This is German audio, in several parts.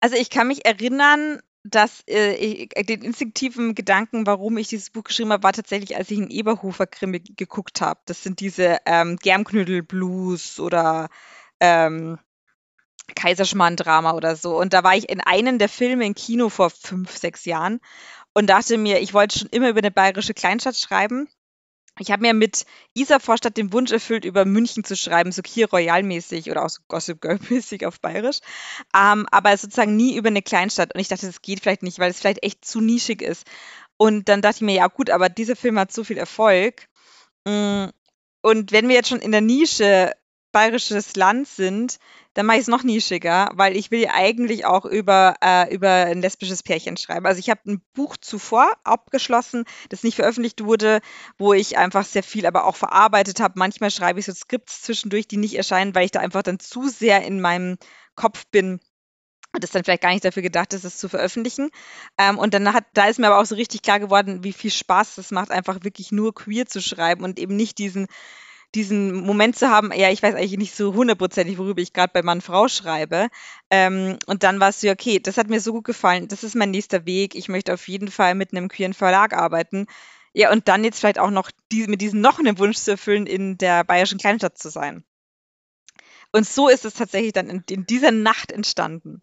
Also ich kann mich erinnern, dass äh, ich, äh, den instinktiven Gedanken, warum ich dieses Buch geschrieben habe, war tatsächlich, als ich einen Eberhofer-Krimi geguckt habe. Das sind diese ähm, Germknödel-Blues oder ähm, Kaiserschmarrn-Drama oder so. Und da war ich in einem der Filme im Kino vor fünf, sechs Jahren und dachte mir, ich wollte schon immer über eine bayerische Kleinstadt schreiben. Ich habe mir mit Isa Vorstadt den Wunsch erfüllt, über München zu schreiben, so Kier Royal-mäßig oder auch so Gossip Girl-mäßig auf Bayerisch. Ähm, aber sozusagen nie über eine Kleinstadt. Und ich dachte, das geht vielleicht nicht, weil es vielleicht echt zu nischig ist. Und dann dachte ich mir, ja gut, aber dieser Film hat so viel Erfolg. Mm, und wenn wir jetzt schon in der Nische bayerisches Land sind, dann mache ich es noch nischiger, weil ich will ja eigentlich auch über, äh, über ein lesbisches Pärchen schreiben. Also ich habe ein Buch zuvor abgeschlossen, das nicht veröffentlicht wurde, wo ich einfach sehr viel aber auch verarbeitet habe. Manchmal schreibe ich so Skripts zwischendurch, die nicht erscheinen, weil ich da einfach dann zu sehr in meinem Kopf bin, und das dann vielleicht gar nicht dafür gedacht ist, es zu veröffentlichen. Ähm, und dann hat, da ist mir aber auch so richtig klar geworden, wie viel Spaß das macht, einfach wirklich nur queer zu schreiben und eben nicht diesen diesen Moment zu haben, ja, ich weiß eigentlich nicht so hundertprozentig, worüber ich gerade bei Mann-Frau schreibe. Ähm, und dann war es so, okay, das hat mir so gut gefallen, das ist mein nächster Weg. Ich möchte auf jeden Fall mit einem queeren Verlag arbeiten. Ja, und dann jetzt vielleicht auch noch die, mit diesem noch einen Wunsch zu erfüllen, in der bayerischen Kleinstadt zu sein. Und so ist es tatsächlich dann in, in dieser Nacht entstanden.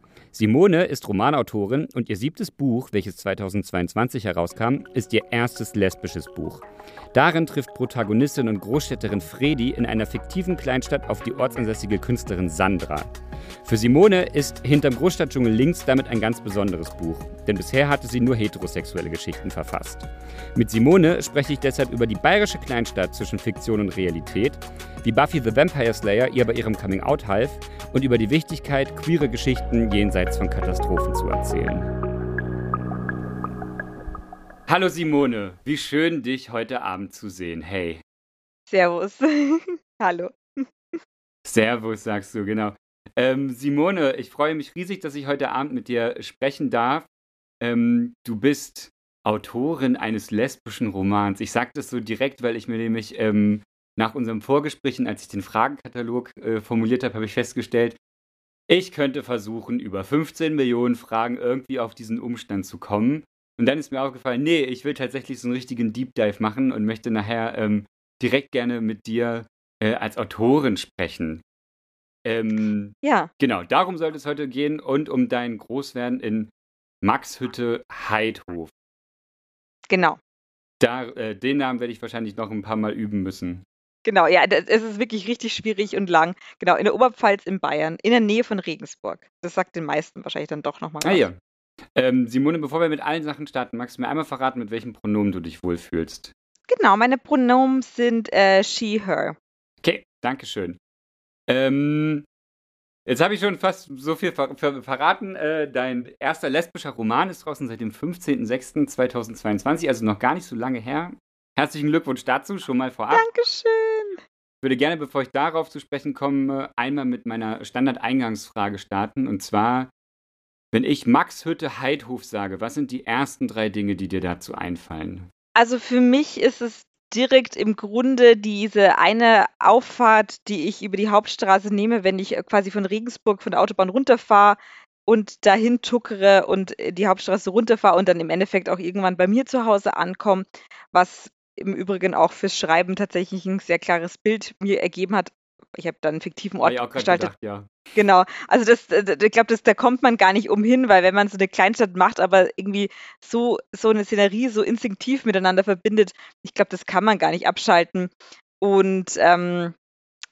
Simone ist Romanautorin und ihr siebtes Buch, welches 2022 herauskam, ist ihr erstes lesbisches Buch. Darin trifft Protagonistin und Großstädterin Fredi in einer fiktiven Kleinstadt auf die ortsansässige Künstlerin Sandra. Für Simone ist Hinterm Großstadtdschungel links damit ein ganz besonderes Buch, denn bisher hatte sie nur heterosexuelle Geschichten verfasst. Mit Simone spreche ich deshalb über die bayerische Kleinstadt zwischen Fiktion und Realität, wie Buffy the Vampire Slayer ihr bei ihrem Coming-out half und über die Wichtigkeit, queere Geschichten jenseits von Katastrophen zu erzählen. Hallo Simone, wie schön dich heute Abend zu sehen. Hey. Servus. Hallo. Servus, sagst du, genau. Ähm, Simone, ich freue mich riesig, dass ich heute Abend mit dir sprechen darf. Ähm, du bist Autorin eines lesbischen Romans. Ich sage das so direkt, weil ich mir nämlich ähm, nach unserem Vorgesprächen, als ich den Fragenkatalog äh, formuliert habe, habe ich festgestellt, ich könnte versuchen, über 15 Millionen Fragen irgendwie auf diesen Umstand zu kommen. Und dann ist mir aufgefallen, nee, ich will tatsächlich so einen richtigen Deep Dive machen und möchte nachher ähm, direkt gerne mit dir äh, als Autorin sprechen. Ähm, ja. Genau, darum sollte es heute gehen und um dein Großwerden in Maxhütte Heidhof. Genau. Da, äh, den Namen werde ich wahrscheinlich noch ein paar Mal üben müssen. Genau, ja, es ist wirklich richtig schwierig und lang. Genau, in der Oberpfalz in Bayern, in der Nähe von Regensburg. Das sagt den meisten wahrscheinlich dann doch nochmal. Ah ja. Ähm, Simone, bevor wir mit allen Sachen starten, magst du mir einmal verraten, mit welchem Pronomen du dich wohlfühlst? Genau, meine Pronomen sind äh, she, her. Okay, danke schön. Ähm, jetzt habe ich schon fast so viel ver ver verraten. Äh, dein erster lesbischer Roman ist draußen seit dem 15.06.2022, also noch gar nicht so lange her. Herzlichen Glückwunsch dazu, schon mal vorab. Dankeschön. Ich würde gerne, bevor ich darauf zu sprechen komme, einmal mit meiner Standardeingangsfrage starten. Und zwar, wenn ich Max Hütte Heidhof sage, was sind die ersten drei Dinge, die dir dazu einfallen? Also für mich ist es direkt im Grunde diese eine Auffahrt, die ich über die Hauptstraße nehme, wenn ich quasi von Regensburg von der Autobahn runterfahre und dahin tuckere und die Hauptstraße runterfahre und dann im Endeffekt auch irgendwann bei mir zu Hause ankomme, was im Übrigen auch fürs Schreiben tatsächlich ein sehr klares Bild mir ergeben hat. Ich habe dann einen fiktiven Ort gestaltet. Gedacht, ja. Genau. Also das, ich glaube, da kommt man gar nicht umhin, weil wenn man so eine Kleinstadt macht, aber irgendwie so, so eine Szenerie so instinktiv miteinander verbindet, ich glaube, das kann man gar nicht abschalten. Und ähm,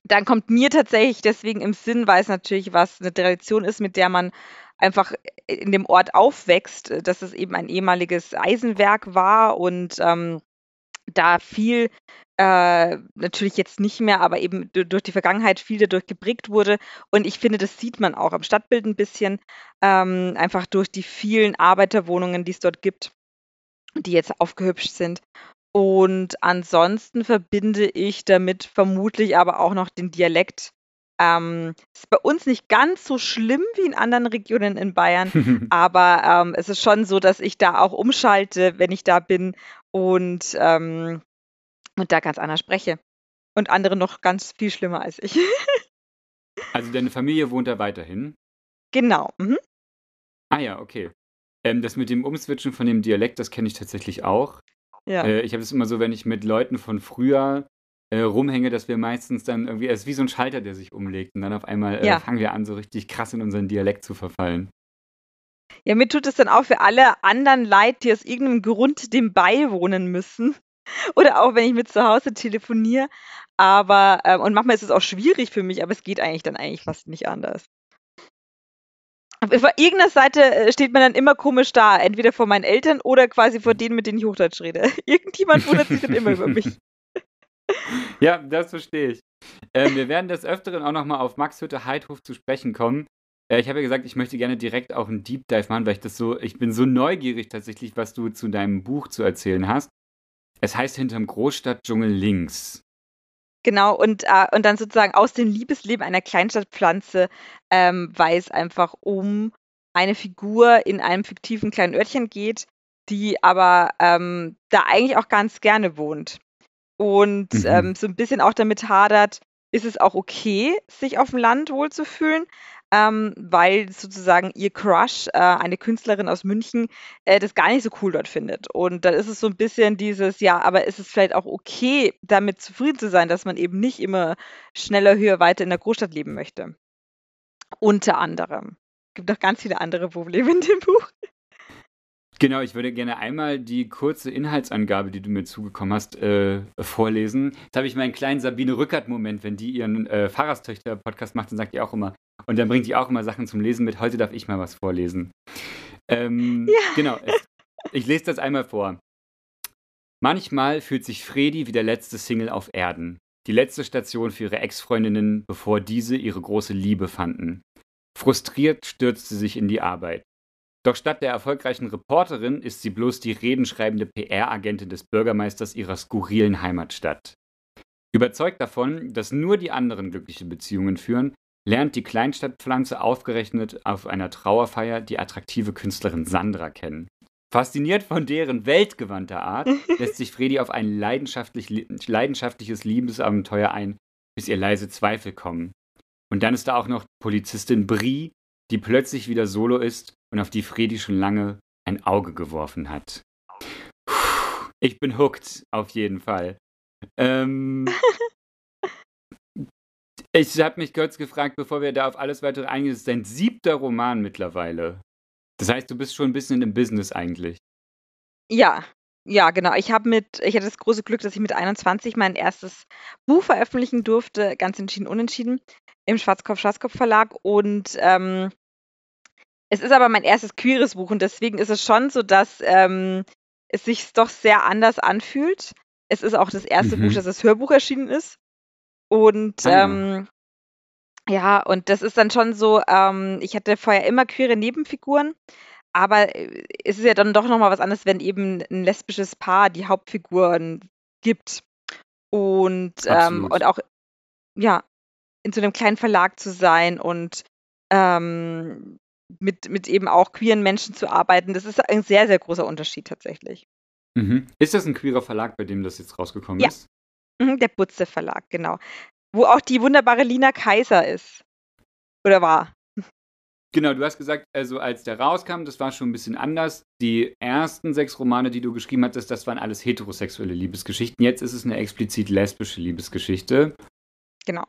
dann kommt mir tatsächlich deswegen im Sinn, weil es natürlich was eine Tradition ist, mit der man einfach in dem Ort aufwächst, dass es eben ein ehemaliges Eisenwerk war und ähm, da viel äh, natürlich jetzt nicht mehr, aber eben durch die Vergangenheit viel dadurch geprägt wurde. Und ich finde, das sieht man auch am Stadtbild ein bisschen, ähm, einfach durch die vielen Arbeiterwohnungen, die es dort gibt, die jetzt aufgehübscht sind. Und ansonsten verbinde ich damit vermutlich aber auch noch den Dialekt. Ähm, ist bei uns nicht ganz so schlimm wie in anderen Regionen in Bayern, aber ähm, es ist schon so, dass ich da auch umschalte, wenn ich da bin und, ähm, und da ganz anders spreche. Und andere noch ganz viel schlimmer als ich. also deine Familie wohnt da weiterhin? Genau. Mhm. Ah ja, okay. Ähm, das mit dem Umswitchen von dem Dialekt, das kenne ich tatsächlich auch. Ja. Äh, ich habe es immer so, wenn ich mit Leuten von früher äh, rumhänge, dass wir meistens dann irgendwie, es ist wie so ein Schalter, der sich umlegt und dann auf einmal äh, ja. fangen wir an, so richtig krass in unseren Dialekt zu verfallen. Ja, mir tut es dann auch für alle anderen leid, die aus irgendeinem Grund dem beiwohnen müssen. Oder auch wenn ich mit zu Hause telefoniere. Aber, ähm, und manchmal ist es auch schwierig für mich, aber es geht eigentlich dann eigentlich fast nicht anders. Auf irgendeiner Seite äh, steht man dann immer komisch da, entweder vor meinen Eltern oder quasi vor denen, mit denen ich Hochdeutsch rede. Irgendjemand wundert sich dann immer über mich. Ja, das verstehe ich. Ähm, wir werden des Öfteren auch nochmal auf Max Hütte Heidhof zu sprechen kommen. Äh, ich habe ja gesagt, ich möchte gerne direkt auch einen Deep Dive machen, weil ich das so, ich bin so neugierig tatsächlich, was du zu deinem Buch zu erzählen hast. Es heißt Hinterm Großstadtdschungel links. Genau, und, äh, und dann sozusagen aus dem Liebesleben einer Kleinstadtpflanze, ähm, weil es einfach um eine Figur in einem fiktiven kleinen Örtchen geht, die aber ähm, da eigentlich auch ganz gerne wohnt. Und mhm. ähm, so ein bisschen auch damit hadert, ist es auch okay, sich auf dem Land wohlzufühlen, ähm, weil sozusagen ihr Crush, äh, eine Künstlerin aus München, äh, das gar nicht so cool dort findet. Und dann ist es so ein bisschen dieses, ja, aber ist es vielleicht auch okay, damit zufrieden zu sein, dass man eben nicht immer schneller, höher, weiter in der Großstadt leben möchte. Unter anderem. Es gibt noch ganz viele andere Probleme in dem Buch. Genau, ich würde gerne einmal die kurze Inhaltsangabe, die du mir zugekommen hast, äh, vorlesen. Jetzt habe ich meinen kleinen Sabine Rückert-Moment, wenn die ihren äh, Pfarrerstöchter-Podcast macht, dann sagt die auch immer, und dann bringt die auch immer Sachen zum Lesen mit. Heute darf ich mal was vorlesen. Ähm, ja. Genau, es, ich lese das einmal vor. Manchmal fühlt sich Fredi wie der letzte Single auf Erden. Die letzte Station für ihre Ex-Freundinnen, bevor diese ihre große Liebe fanden. Frustriert stürzt sie sich in die Arbeit. Doch statt der erfolgreichen Reporterin ist sie bloß die redenschreibende PR-Agentin des Bürgermeisters ihrer skurrilen Heimatstadt. Überzeugt davon, dass nur die anderen glückliche Beziehungen führen, lernt die Kleinstadtpflanze aufgerechnet auf einer Trauerfeier die attraktive Künstlerin Sandra kennen. Fasziniert von deren weltgewandter Art lässt sich Fredi auf ein leidenschaftlich, leidenschaftliches Liebesabenteuer ein, bis ihr leise Zweifel kommen. Und dann ist da auch noch Polizistin Brie, die plötzlich wieder solo ist und auf die Fredi schon lange ein Auge geworfen hat. Ich bin hooked, auf jeden Fall. Ähm, ich habe mich kurz gefragt, bevor wir da auf alles weitere eingehen, das ist dein siebter Roman mittlerweile. Das heißt, du bist schon ein bisschen im Business eigentlich. Ja, ja, genau. Ich habe mit, ich hatte das große Glück, dass ich mit 21 mein erstes Buch veröffentlichen durfte, ganz entschieden unentschieden, im Schwarzkopf-Schwarzkopf-Verlag. Und ähm, es ist aber mein erstes queeres Buch und deswegen ist es schon so, dass ähm, es sich doch sehr anders anfühlt. Es ist auch das erste mhm. Buch, das als Hörbuch erschienen ist. Und ah, ähm, ja, und das ist dann schon so, ähm, ich hatte vorher immer queere Nebenfiguren, aber äh, es ist ja dann doch nochmal was anderes, wenn eben ein lesbisches Paar die Hauptfiguren gibt. Und, ähm, und auch, ja, in so einem kleinen Verlag zu sein und ähm, mit, mit eben auch queeren Menschen zu arbeiten, das ist ein sehr, sehr großer Unterschied tatsächlich. Mhm. Ist das ein queerer Verlag, bei dem das jetzt rausgekommen ja. ist? Mhm, der Butze Verlag, genau. Wo auch die wunderbare Lina Kaiser ist. Oder war. Genau, du hast gesagt, also als der rauskam, das war schon ein bisschen anders. Die ersten sechs Romane, die du geschrieben hattest, das waren alles heterosexuelle Liebesgeschichten. Jetzt ist es eine explizit lesbische Liebesgeschichte. Genau.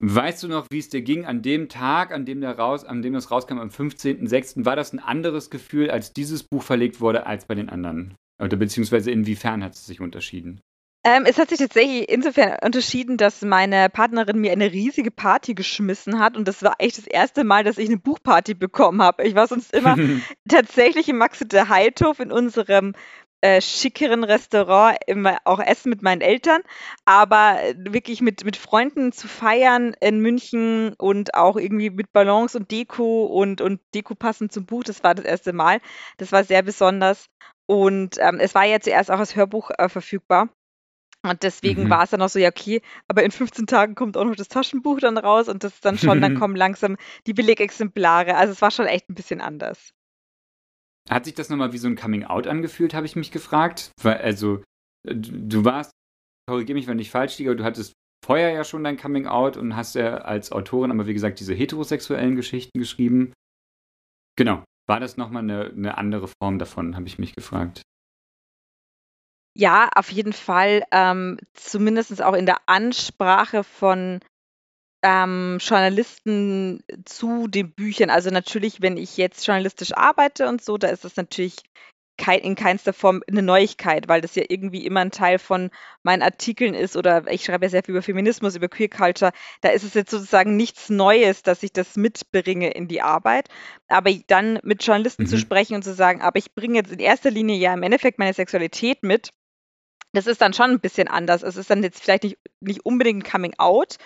Weißt du noch, wie es dir ging an dem Tag, an dem, der raus, an dem das rauskam, am 15.06.? War das ein anderes Gefühl, als dieses Buch verlegt wurde, als bei den anderen? Oder beziehungsweise inwiefern hat es sich unterschieden? Ähm, es hat sich tatsächlich insofern unterschieden, dass meine Partnerin mir eine riesige Party geschmissen hat und das war echt das erste Mal, dass ich eine Buchparty bekommen habe. Ich war sonst immer tatsächlich im Max der Heidhof in unserem äh, schickeren Restaurant immer auch essen mit meinen Eltern, aber wirklich mit, mit Freunden zu feiern in München und auch irgendwie mit Ballons und Deko und, und Deko passend zum Buch, das war das erste Mal. Das war sehr besonders. Und ähm, es war ja zuerst auch als Hörbuch äh, verfügbar. Und deswegen mhm. war es dann auch so, ja, okay, aber in 15 Tagen kommt auch noch das Taschenbuch dann raus und das ist dann schon, dann kommen langsam die Billigexemplare. Also es war schon echt ein bisschen anders. Hat sich das nochmal wie so ein Coming-out angefühlt, habe ich mich gefragt. Weil, also, äh, du warst, korrigiere mich, wenn ich falsch liege, aber du hattest vorher ja schon dein Coming-out und hast ja als Autorin aber, wie gesagt, diese heterosexuellen Geschichten geschrieben. Genau. War das nochmal eine, eine andere Form davon, habe ich mich gefragt. Ja, auf jeden Fall. Ähm, zumindest auch in der Ansprache von ähm, Journalisten zu den Büchern. Also natürlich, wenn ich jetzt journalistisch arbeite und so, da ist das natürlich kein, in keinster Form eine Neuigkeit, weil das ja irgendwie immer ein Teil von meinen Artikeln ist oder ich schreibe ja sehr viel über Feminismus, über Queer Culture. Da ist es jetzt sozusagen nichts Neues, dass ich das mitbringe in die Arbeit. Aber dann mit Journalisten mhm. zu sprechen und zu sagen, aber ich bringe jetzt in erster Linie ja im Endeffekt meine Sexualität mit. Das ist dann schon ein bisschen anders. Es ist dann jetzt vielleicht nicht, nicht unbedingt ein Coming Out,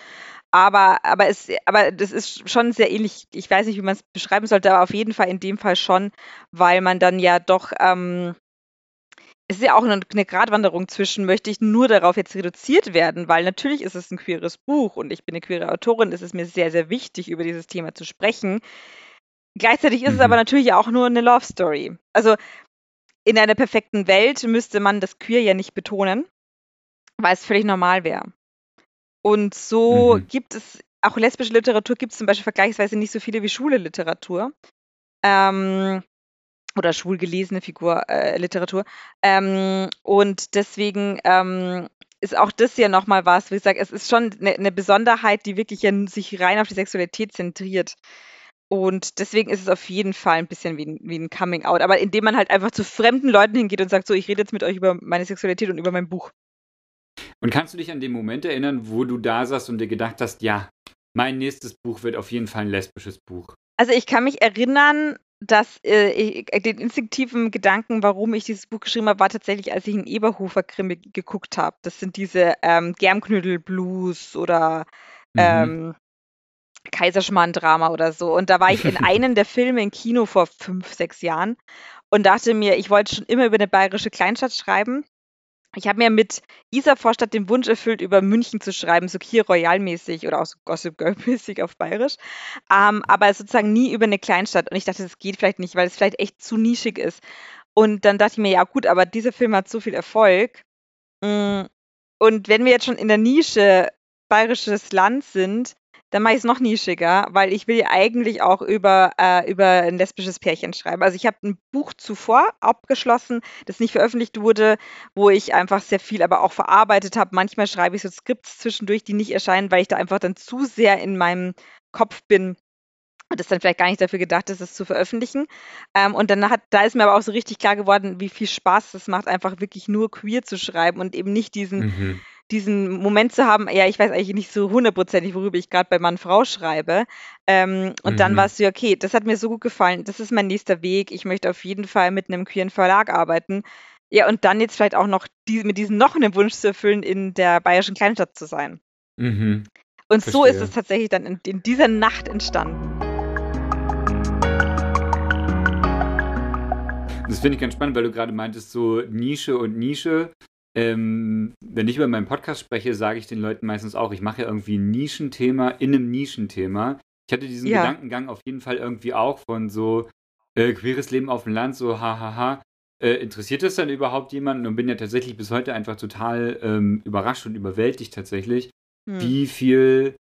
aber, aber, es, aber das ist schon sehr ähnlich. Ich weiß nicht, wie man es beschreiben sollte, aber auf jeden Fall in dem Fall schon, weil man dann ja doch, ähm, es ist ja auch eine, eine Gratwanderung zwischen, möchte ich nur darauf jetzt reduziert werden, weil natürlich ist es ein queeres Buch und ich bin eine queere Autorin, es ist mir sehr, sehr wichtig, über dieses Thema zu sprechen. Gleichzeitig ist mhm. es aber natürlich auch nur eine Love Story. Also in einer perfekten Welt müsste man das Queer ja nicht betonen, weil es völlig normal wäre. Und so mhm. gibt es auch lesbische Literatur gibt es zum Beispiel vergleichsweise nicht so viele wie schwule Literatur. Ähm, oder schwul gelesene Figur äh, Literatur. Ähm, und deswegen ähm, ist auch das ja nochmal was, wie ich sage, es ist schon eine ne Besonderheit, die wirklich ja sich rein auf die Sexualität zentriert. Und deswegen ist es auf jeden Fall ein bisschen wie ein, wie ein Coming Out. Aber indem man halt einfach zu fremden Leuten hingeht und sagt, so, ich rede jetzt mit euch über meine Sexualität und über mein Buch. Und kannst du dich an den Moment erinnern, wo du da saßt und dir gedacht hast, ja, mein nächstes Buch wird auf jeden Fall ein lesbisches Buch? Also ich kann mich erinnern, dass äh, ich, äh, den instinktiven Gedanken, warum ich dieses Buch geschrieben habe, war tatsächlich, als ich einen Eberhofer-Krimi geguckt habe. Das sind diese ähm, Germknödel-Blues oder mhm. Kaiserschmarrn-Drama oder so. Und da war ich in einem der Filme im Kino vor fünf, sechs Jahren und dachte mir, ich wollte schon immer über eine bayerische Kleinstadt schreiben ich habe mir mit Isa Vorstadt den Wunsch erfüllt, über München zu schreiben, so Kier Royal-mäßig oder auch so Gossip Girl-mäßig auf Bayerisch, ähm, aber sozusagen nie über eine Kleinstadt. Und ich dachte, das geht vielleicht nicht, weil es vielleicht echt zu nischig ist. Und dann dachte ich mir, ja gut, aber dieser Film hat so viel Erfolg. Mm, und wenn wir jetzt schon in der Nische bayerisches Land sind, dann mache ich es noch nischiger, weil ich will ja eigentlich auch über, äh, über ein lesbisches Pärchen schreiben. Also ich habe ein Buch zuvor abgeschlossen, das nicht veröffentlicht wurde, wo ich einfach sehr viel aber auch verarbeitet habe. Manchmal schreibe ich so Skripts zwischendurch, die nicht erscheinen, weil ich da einfach dann zu sehr in meinem Kopf bin, und das dann vielleicht gar nicht dafür gedacht ist, es zu veröffentlichen. Ähm, und dann hat, da ist mir aber auch so richtig klar geworden, wie viel Spaß es macht, einfach wirklich nur queer zu schreiben und eben nicht diesen mhm diesen Moment zu haben, ja, ich weiß eigentlich nicht so hundertprozentig, worüber ich gerade bei Mann-Frau schreibe. Ähm, und mhm. dann war es so, okay, das hat mir so gut gefallen, das ist mein nächster Weg. Ich möchte auf jeden Fall mit einem queeren Verlag arbeiten. Ja, und dann jetzt vielleicht auch noch die, mit diesem noch einen Wunsch zu erfüllen, in der bayerischen Kleinstadt zu sein. Mhm. Und Verstehe. so ist es tatsächlich dann in, in dieser Nacht entstanden. Das finde ich ganz spannend, weil du gerade meintest, so Nische und Nische. Ähm, wenn ich über meinen Podcast spreche, sage ich den Leuten meistens auch, ich mache ja irgendwie ein Nischenthema in einem Nischenthema. Ich hatte diesen ja. Gedankengang auf jeden Fall irgendwie auch von so äh, queeres Leben auf dem Land, so hahaha. Äh, interessiert das dann überhaupt jemanden? Und bin ja tatsächlich bis heute einfach total ähm, überrascht und überwältigt tatsächlich, hm. wie viel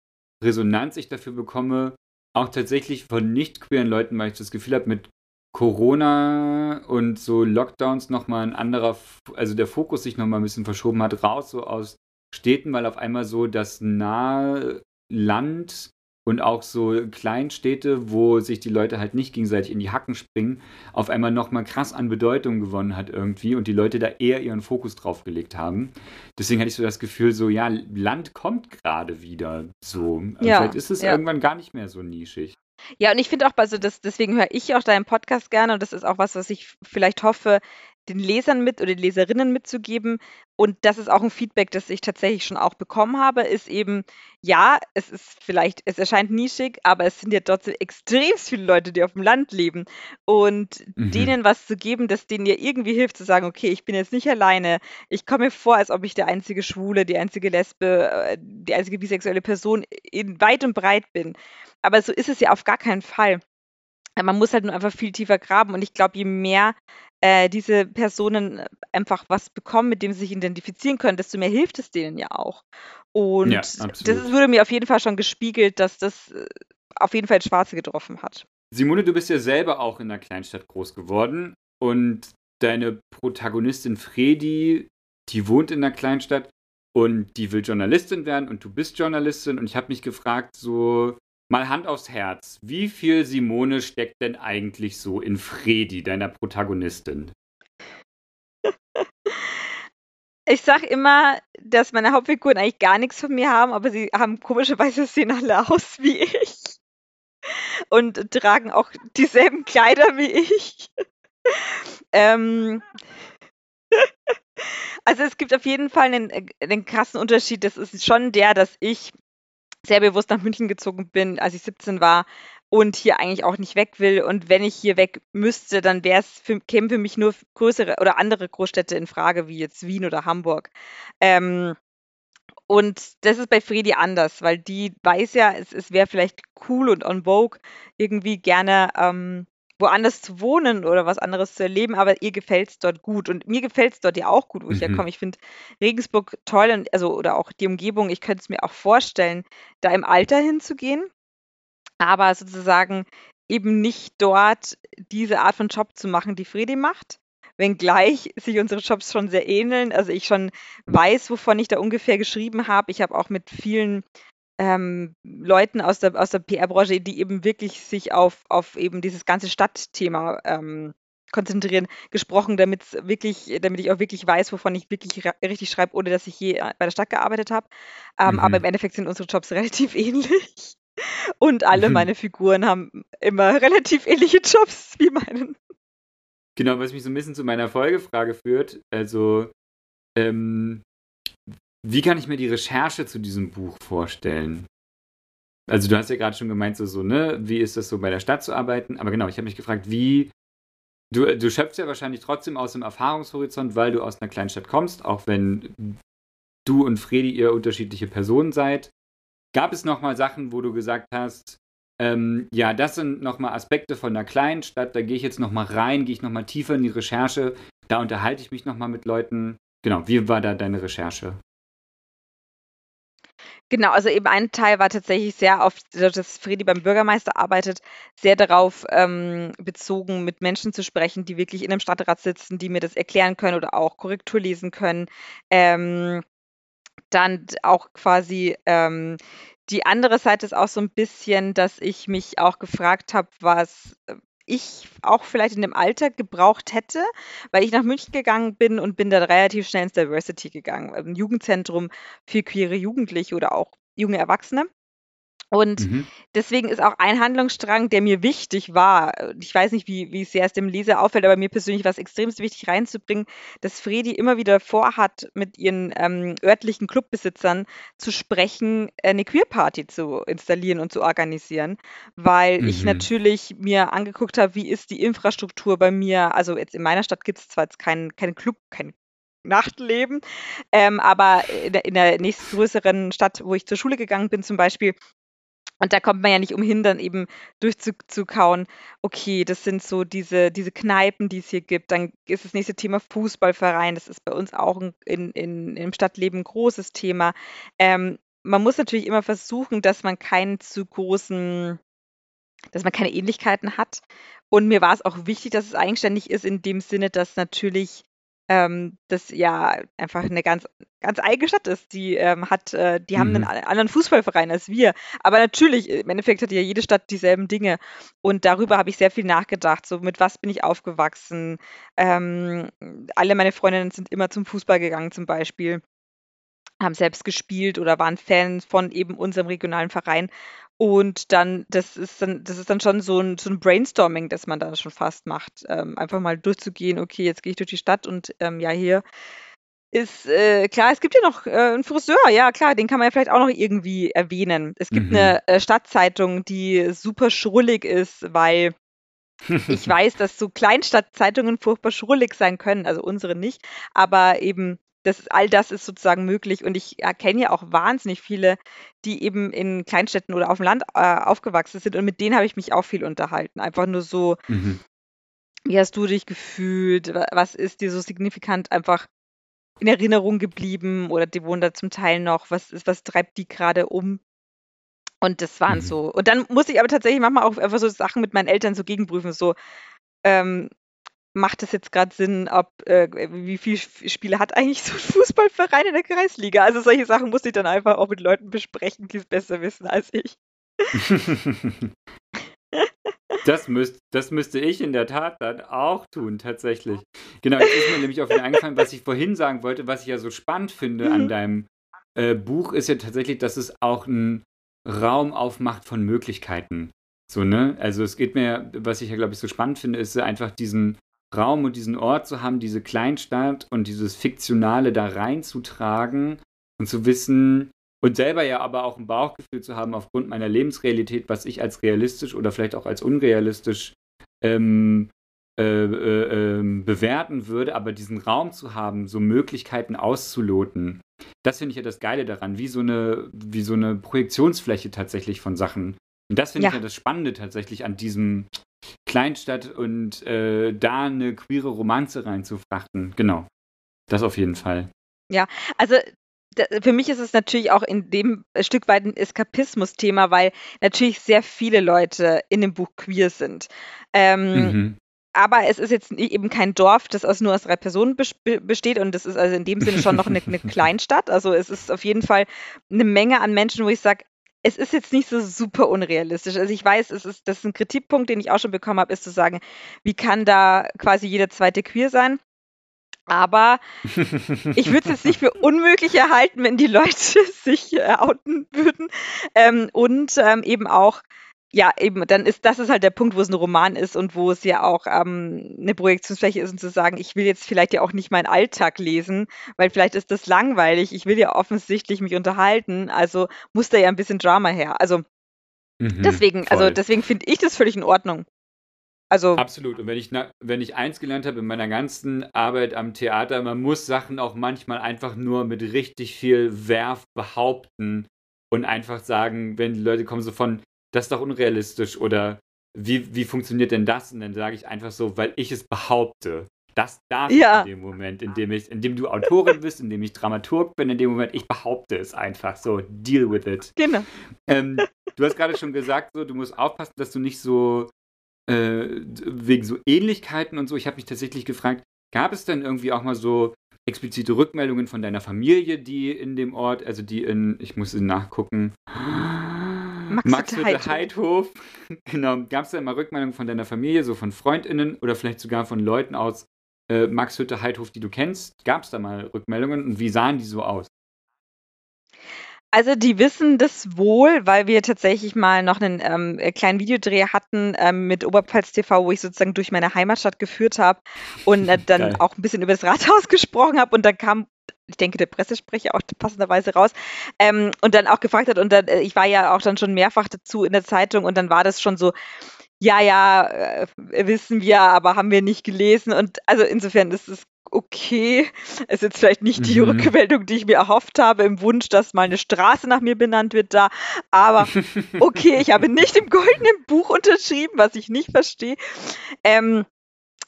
Resonanz ich dafür bekomme. Auch tatsächlich von nicht queeren Leuten, weil ich das Gefühl habe, mit Corona und so Lockdowns nochmal ein anderer, also der Fokus sich nochmal ein bisschen verschoben hat, raus so aus Städten, weil auf einmal so das nahe Land und auch so Kleinstädte, wo sich die Leute halt nicht gegenseitig in die Hacken springen, auf einmal nochmal krass an Bedeutung gewonnen hat irgendwie und die Leute da eher ihren Fokus drauf gelegt haben. Deswegen hatte ich so das Gefühl, so ja, Land kommt gerade wieder so. Ja, Vielleicht ist es ja. irgendwann gar nicht mehr so nischig. Ja, und ich finde auch, also das, deswegen höre ich auch deinen Podcast gerne und das ist auch was, was ich vielleicht hoffe, den Lesern mit oder den Leserinnen mitzugeben. Und das ist auch ein Feedback, das ich tatsächlich schon auch bekommen habe, ist eben, ja, es ist vielleicht, es erscheint nischig, aber es sind ja trotzdem extrem viele Leute, die auf dem Land leben. Und Mhm. denen was zu geben, das denen ja irgendwie hilft, zu sagen, okay, ich bin jetzt nicht alleine. Ich komme mir vor, als ob ich der einzige Schwule, die einzige Lesbe, äh, die einzige bisexuelle Person in weit und breit bin. Aber so ist es ja auf gar keinen Fall. Man muss halt nur einfach viel tiefer graben. Und ich glaube, je mehr äh, diese Personen einfach was bekommen, mit dem sie sich identifizieren können, desto mehr hilft es denen ja auch. Und Ja, das wurde mir auf jeden Fall schon gespiegelt, dass das äh, auf jeden Fall Schwarze getroffen hat. Simone, du bist ja selber auch in einer Kleinstadt groß geworden und deine Protagonistin Fredi, die wohnt in einer Kleinstadt und die will Journalistin werden und du bist Journalistin und ich habe mich gefragt, so mal Hand aufs Herz, wie viel Simone steckt denn eigentlich so in Fredi, deiner Protagonistin? Ich sag immer, dass meine Hauptfiguren eigentlich gar nichts von mir haben, aber sie haben komischerweise sehen alle aus wie ich und tragen auch dieselben Kleider wie ich. ähm, also es gibt auf jeden Fall einen, äh, einen krassen Unterschied. Das ist schon der, dass ich sehr bewusst nach München gezogen bin, als ich 17 war und hier eigentlich auch nicht weg will. Und wenn ich hier weg müsste, dann wäre es für, kämen für mich nur größere oder andere Großstädte in Frage, wie jetzt Wien oder Hamburg. Ähm, und das ist bei Fredi anders, weil die weiß ja, es, es wäre vielleicht cool und on vogue, irgendwie gerne ähm, woanders zu wohnen oder was anderes zu erleben, aber ihr gefällt es dort gut. Und mir gefällt es dort ja auch gut, wo ich Mhm. herkomme. Ich finde Regensburg toll und also oder auch die Umgebung, ich könnte es mir auch vorstellen, da im Alter hinzugehen, aber sozusagen eben nicht dort diese Art von Job zu machen, die Fredi macht. Wenngleich sich unsere Jobs schon sehr ähneln. Also ich schon weiß, wovon ich da ungefähr geschrieben habe. Ich habe auch mit vielen ähm, Leuten aus der, aus der PR-Branche, die eben wirklich sich auf, auf eben dieses ganze Stadtthema ähm, konzentrieren, gesprochen, damit wirklich, damit ich auch wirklich weiß, wovon ich wirklich richtig schreibe, ohne dass ich je äh, bei der Stadt gearbeitet habe. Ähm, Mhm. Aber im Endeffekt sind unsere Jobs relativ ähnlich. Und alle Mhm. meine Figuren haben immer relativ ähnliche Jobs wie meinen. Genau, was mich so ein bisschen zu meiner Folgefrage führt, also ähm, wie kann ich mir die Recherche zu diesem Buch vorstellen? Also du hast ja gerade schon gemeint, so, so, ne, wie ist das so bei der Stadt zu arbeiten? Aber genau, ich habe mich gefragt, wie, du, du schöpfst ja wahrscheinlich trotzdem aus dem Erfahrungshorizont, weil du aus einer Kleinstadt kommst, auch wenn du und Fredi ihr unterschiedliche Personen seid. Gab es nochmal Sachen, wo du gesagt hast, ähm, ja, das sind nochmal Aspekte von einer kleinen Stadt, da gehe ich jetzt nochmal rein, gehe ich nochmal tiefer in die Recherche, da unterhalte ich mich nochmal mit Leuten. Genau, wie war da deine Recherche? Genau, also eben ein Teil war tatsächlich sehr auf, dadurch, dass Fredi beim Bürgermeister arbeitet, sehr darauf ähm, bezogen, mit Menschen zu sprechen, die wirklich in einem Stadtrat sitzen, die mir das erklären können oder auch Korrektur lesen können. Ähm, dann auch quasi ähm, die andere Seite ist auch so ein bisschen, dass ich mich auch gefragt habe, was ich auch vielleicht in dem Alter gebraucht hätte, weil ich nach München gegangen bin und bin da relativ schnell ins Diversity gegangen, ein Jugendzentrum für queere Jugendliche oder auch junge Erwachsene. Und Mhm. deswegen ist auch ein Handlungsstrang, der mir wichtig war. Ich weiß nicht, wie, wie sehr es dem Leser auffällt, aber mir persönlich war es extrem wichtig reinzubringen, dass Fredi immer wieder vorhat, mit ihren ähm, örtlichen Clubbesitzern zu sprechen, eine Queer-Party zu installieren und zu organisieren, weil ich Mhm. natürlich mir angeguckt habe, wie ist die Infrastruktur bei mir. Also jetzt in meiner Stadt gibt es zwar jetzt keinen keinen Club, kein Nachtleben, ähm, aber in der, in der nächstgrößeren Stadt, wo ich zur Schule gegangen bin zum Beispiel, und da kommt man ja nicht umhin, dann eben durchzukauen, okay, das sind so diese, diese Kneipen, die es hier gibt. Dann ist das nächste Thema Fußballverein. Das ist bei uns auch in, in, im Stadtleben ein großes Thema. Ähm, man muss natürlich immer versuchen, dass man keinen zu großen, dass man keine Ähnlichkeiten hat. Und mir war es auch wichtig, dass es eigenständig ist, in dem Sinne, dass natürlich ähm, das ja einfach eine ganz, ganz eigene Stadt ist. Die ähm, hat, äh, die haben einen Mhm. anderen Fußballverein als wir. Aber natürlich, im Endeffekt hat ja jede Stadt dieselben Dinge. Und darüber habe ich sehr viel nachgedacht. So, mit was bin ich aufgewachsen? Ähm, alle meine Freundinnen sind immer zum Fußball gegangen, zum Beispiel haben selbst gespielt oder waren Fans von eben unserem regionalen Verein. Und dann, das ist dann, das ist dann schon so ein, so ein Brainstorming, das man da schon fast macht. Ähm, einfach mal durchzugehen, okay, jetzt gehe ich durch die Stadt und ähm, ja, hier ist äh, klar, es gibt ja noch äh, einen Friseur, ja klar, den kann man ja vielleicht auch noch irgendwie erwähnen. Es gibt Mhm. eine äh, Stadtzeitung, die super schrullig ist, weil ich weiß, dass so Kleinstadtzeitungen furchtbar schrullig sein können, also unsere nicht, aber eben das all das ist sozusagen möglich und ich erkenne ja auch wahnsinnig viele, die eben in Kleinstädten oder auf dem Land äh, aufgewachsen sind und mit denen habe ich mich auch viel unterhalten. Einfach nur so, Mhm. wie hast du dich gefühlt? Wa- Was ist dir so signifikant einfach in Erinnerung geblieben oder die wohnen da zum Teil noch? Was ist, was treibt die gerade um? Und das waren Mhm. so. Und dann muss ich aber tatsächlich manchmal auch einfach so Sachen mit meinen Eltern so gegenprüfen, so, ähm, macht es jetzt gerade Sinn, ob, äh, wie viele Spiele hat eigentlich so ein Fußballverein in der Kreisliga? Also solche Sachen muss ich dann einfach auch mit Leuten besprechen, die es besser wissen als ich. Das, müsst, das müsste ich in der Tat dann auch tun, tatsächlich. Genau, jetzt ist mir nämlich auf den eingefallen, was ich vorhin sagen wollte, was ich ja so spannend finde an Mhm. deinem äh, Buch, ist ja tatsächlich, dass es auch einen Raum aufmacht von Möglichkeiten. So, ne? Also es geht mir, was ich ja, glaube ich, so spannend finde, ist einfach diesen Raum und diesen Ort zu haben, diese Kleinstadt und dieses Fiktionale da reinzutragen und zu wissen, und selber ja aber auch ein Bauchgefühl zu haben aufgrund meiner Lebensrealität, was ich als realistisch oder vielleicht auch als unrealistisch ähm, äh, äh, ähm, bewerten würde, aber diesen Raum zu haben, so Möglichkeiten auszuloten, das finde ich ja das Geile daran, wie so eine, wie so eine Projektionsfläche tatsächlich von Sachen. Und das finde ich Ja. ja das Spannende tatsächlich an diesem Kleinstadt und äh, da eine queere Romanze reinzufrachten. Genau. Das auf jeden Fall. Also da, für mich ist es natürlich auch in dem Stück weit ein Eskapismus-Thema, weil natürlich sehr viele Leute in dem Buch queer sind. Ähm, Mhm. aber es ist jetzt eben kein Dorf, das aus nur aus drei Personen bes- be- besteht und das ist also in dem Sinne schon noch eine, eine Kleinstadt. Also es ist auf jeden Fall eine Menge an Menschen, wo ich sage, es ist jetzt nicht so super unrealistisch. Also ich weiß, es ist, das ist ein Kritikpunkt, den ich auch schon bekommen habe, ist zu sagen, wie kann da quasi jeder zweite queer sein? Aber ich würde es jetzt nicht für unmöglich erhalten, wenn die Leute sich äh, outen würden. Ähm, und ähm, eben auch, ja, eben, dann ist das ist halt der Punkt, wo es ein Roman ist und wo es ja auch ähm, eine Projektionsfläche ist, um zu sagen, ich will jetzt vielleicht ja auch nicht meinen Alltag lesen, weil vielleicht ist das langweilig. Ich will ja offensichtlich mich unterhalten, also muss da ja ein bisschen Drama her. Also Mhm, deswegen, also voll. deswegen finde ich das völlig in Ordnung. Also Absolut. Und wenn ich, na, wenn ich eins gelernt habe in meiner ganzen Arbeit am Theater, man muss Sachen auch manchmal einfach nur mit richtig viel Werf behaupten und einfach sagen, wenn die Leute kommen so von, das ist doch unrealistisch oder wie, wie funktioniert denn das? Und dann sage ich einfach so, weil ich es behaupte. Das darf Ja. ich in dem Moment, in dem ich, in dem du Autorin bist, in dem ich Dramaturg bin, in dem Moment, ich behaupte es einfach so. Deal with it. genau. Ähm, du hast gerade schon gesagt, so, du musst aufpassen, dass du nicht so äh, wegen so Ähnlichkeiten und so. Ich habe mich tatsächlich gefragt, gab es denn irgendwie auch mal so explizite Rückmeldungen von deiner Familie, die in dem Ort, also die in, ich muss nachgucken, Maxhütte Heidhof, genau, gab es denn mal Rückmeldungen von deiner Familie, so von FreundInnen oder vielleicht sogar von Leuten aus äh, Maxhütte Heidhof, die du kennst? Gab es da mal Rückmeldungen und wie sahen die so aus? Also die wissen das wohl, weil wir tatsächlich mal noch einen ähm, äh, kleinen Videodreh hatten ähm, mit Oberpfalz TV, wo ich sozusagen durch meine Heimatstadt geführt habe und äh, dann Geil. auch ein bisschen über das Rathaus gesprochen habe und dann kam, ich denke, der Pressesprecher auch passenderweise raus ähm, und dann auch gefragt hat und dann, äh, ich war ja auch dann schon mehrfach dazu in der Zeitung und dann war das schon so, ja, ja, äh, wissen wir, aber haben wir nicht gelesen und also insofern ist es okay. Es ist jetzt vielleicht nicht die Mhm. Rückmeldung, die ich mir erhofft habe, im Wunsch, dass mal eine Straße nach mir benannt wird da. Aber okay, ich habe nicht im goldenen Buch unterschrieben, was ich nicht verstehe. Ähm,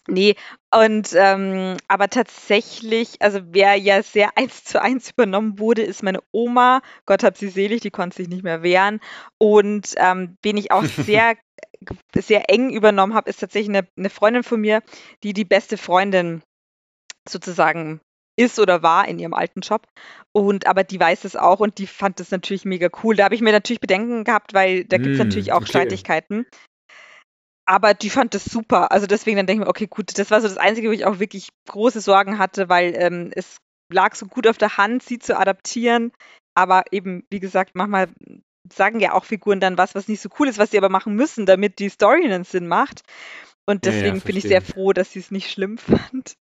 nee, und ähm, aber tatsächlich, also wer ja sehr eins zu eins übernommen wurde, ist meine Oma. Gott hab sie selig, die konnte sich nicht mehr wehren. Und ähm, wen ich auch sehr, sehr eng übernommen habe, ist tatsächlich eine, eine Freundin von mir, die die beste Freundin sozusagen ist oder war in ihrem alten Job. Und aber die weiß es auch und die fand das natürlich mega cool. Da habe ich mir natürlich Bedenken gehabt, weil da gibt es Hm, natürlich auch okay. Streitigkeiten. Aber die fand das super. Also deswegen dann denke ich mir, okay, gut, das war so das Einzige, wo ich auch wirklich große Sorgen hatte, weil ähm, es lag so gut auf der Hand, sie zu adaptieren. Aber eben, wie gesagt, manchmal sagen ja auch Figuren dann was, was nicht so cool ist, was sie aber machen müssen, damit die Story einen Sinn macht. Und Ja, ja, deswegen bin ich sehr froh, dass sie es nicht schlimm fand.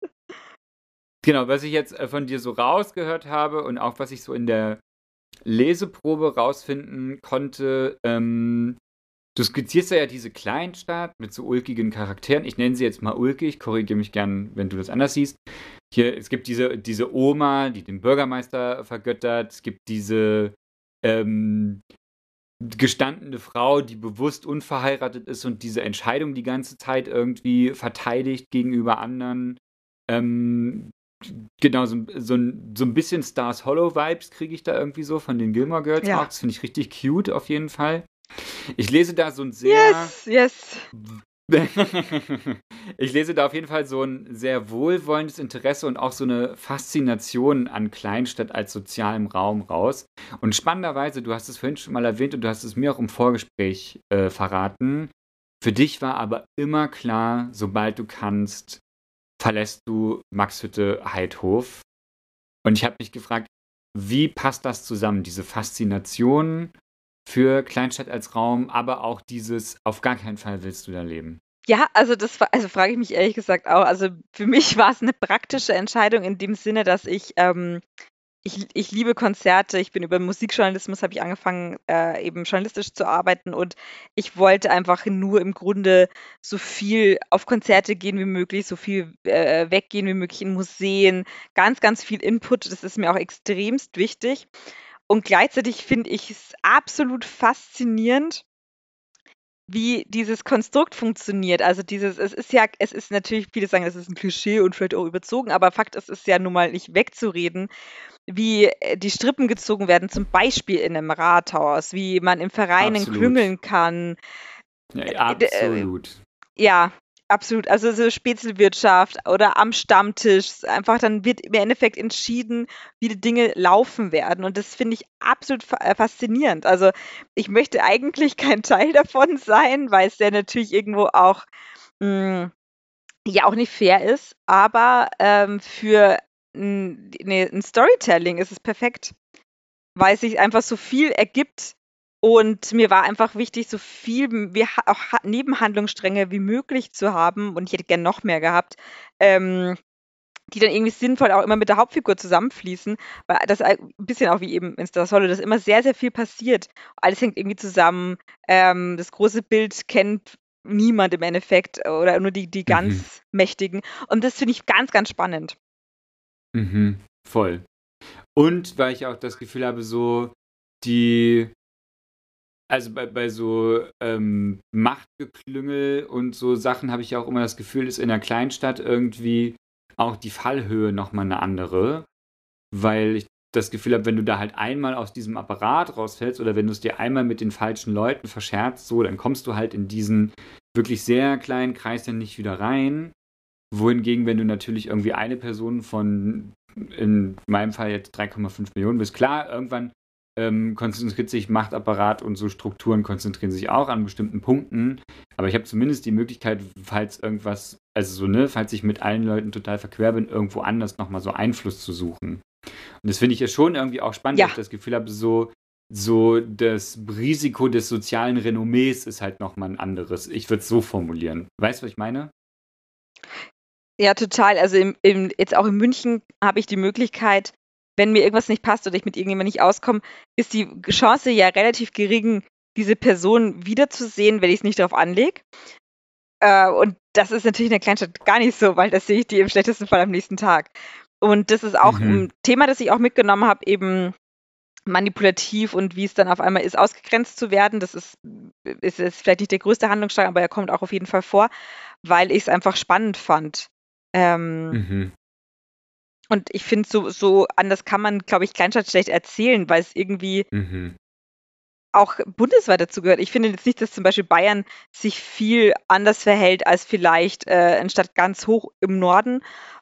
Genau, was ich jetzt äh, von dir so rausgehört habe und auch was ich so in der Leseprobe rausfinden konnte, ähm, du skizzierst ja diese Kleinstadt mit so ulkigen Charakteren. Ich nenne sie jetzt mal ulkig, korrigiere mich gern, wenn du das anders siehst. Hier, es gibt diese, diese Oma, die den Bürgermeister vergöttert. Es gibt diese ähm, gestandene Frau, die bewusst unverheiratet ist und diese Entscheidung die ganze Zeit irgendwie verteidigt gegenüber anderen. Ähm, genau, so, so, ein, so ein bisschen Stars Hollow Vibes kriege ich da irgendwie so von den Gilmore Girls Ja. Das finde ich richtig cute auf jeden Fall. Ich lese da so ein sehr. Yes, yes. ich lese da auf jeden Fall so ein sehr wohlwollendes Interesse und auch so eine Faszination an Kleinstadt als sozialem Raum raus. Und spannenderweise, du hast es vorhin schon mal erwähnt und du hast es mir auch im Vorgespräch äh, verraten. Für dich war aber immer klar, sobald du kannst, verlässt du Maxhütte Heidhof. Und ich habe mich gefragt, wie passt das zusammen, diese Faszination für Kleinstadt als Raum, aber auch dieses, auf gar keinen Fall willst du da leben. Ja, also das also frage ich mich ehrlich gesagt auch. Also für mich war es eine praktische Entscheidung in dem Sinne, dass ich, ähm, ich, ich liebe Konzerte. Ich bin über Musikjournalismus, habe ich angefangen, äh, eben journalistisch zu arbeiten und ich wollte einfach nur im Grunde so viel auf Konzerte gehen wie möglich, so viel äh, weggehen wie möglich in Museen, ganz, ganz viel Input. Das ist mir auch extremst wichtig. Und gleichzeitig finde ich es absolut faszinierend, wie dieses Konstrukt funktioniert. Also dieses, es ist ja, es ist natürlich, viele sagen, es ist ein Klischee und vielleicht auch überzogen, aber Fakt ist, es ist ja nun mal nicht wegzureden, wie äh, die Strippen gezogen werden, zum Beispiel in einem Rathaus, wie man im Verein klüngeln kann. Ja, Äh, absolut. Ja, absolut. Also so Spätzlewirtschaft oder am Stammtisch. Einfach dann wird im Endeffekt entschieden, wie die Dinge laufen werden. Und das finde ich absolut äh, faszinierend. Also ich möchte eigentlich kein Teil davon sein, weil es ja natürlich irgendwo auch hm, ja auch nicht fair ist. Aber ähm, für ein, ne, ein Storytelling ist es perfekt, weil es sich einfach so viel ergibt. Und mir war einfach wichtig, so viel wie auch ha Nebenhandlungsstränge wie möglich zu haben. Und ich hätte gern noch mehr gehabt, ähm, die dann irgendwie sinnvoll auch immer mit der Hauptfigur zusammenfließen, weil das ein bisschen auch wie eben in Star Solo, dass immer sehr, sehr viel passiert. Alles hängt irgendwie zusammen. Ähm, das große Bild kennt niemand im Endeffekt oder nur die, die Mhm. ganz Mächtigen. Und das finde ich ganz, ganz spannend. Mhm, voll. Und weil ich auch das Gefühl habe, so die, also bei, bei so ähm, Machtgeklüngel und so Sachen habe ich auch immer das Gefühl, ist in einer Kleinstadt irgendwie auch die Fallhöhe nochmal eine andere, weil ich das Gefühl habe, wenn du da halt einmal aus diesem Apparat rausfällst oder wenn du es dir einmal mit den falschen Leuten verscherzt, so, dann kommst du halt in diesen wirklich sehr kleinen Kreis dann nicht wieder rein. Wohingegen, wenn du natürlich irgendwie eine Person von, in meinem Fall jetzt 3,5 Millionen bist, klar, irgendwann ähm, konzentriert sich Machtapparat und so Strukturen konzentrieren sich auch an bestimmten Punkten. Aber ich habe zumindest die Möglichkeit, falls irgendwas, also so, ne, falls ich mit allen Leuten total verquer bin, irgendwo anders nochmal so Einfluss zu suchen. Und das finde ich ja schon irgendwie auch spannend, Ja. weil ich das Gefühl habe, so, so das Risiko des sozialen Renommees ist halt nochmal ein anderes. Ich würde es so formulieren. Weißt du, was ich meine? Ja, total. Also im, im, jetzt auch in München habe ich die Möglichkeit, wenn mir irgendwas nicht passt oder ich mit irgendjemandem nicht auskomme, ist die Chance ja relativ gering, diese Person wiederzusehen, wenn ich es nicht darauf anlege. Äh, und das ist natürlich in der Kleinstadt gar nicht so, weil das sehe ich die im schlechtesten Fall am nächsten Tag. Und das ist auch Mhm. ein Thema, das ich auch mitgenommen habe, eben manipulativ und wie es dann auf einmal ist, ausgegrenzt zu werden. Das ist, ist, ist vielleicht nicht der größte Handlungsstrang, aber er kommt auch auf jeden Fall vor, weil ich es einfach spannend fand. Ähm, Mhm. Und ich finde, so, so anders kann man, glaube ich, Kleinstadt schlecht erzählen, weil es irgendwie Mhm. auch bundesweit dazu gehört. Ich finde jetzt nicht, dass zum Beispiel Bayern sich viel anders verhält als vielleicht äh, eine Stadt ganz hoch im Norden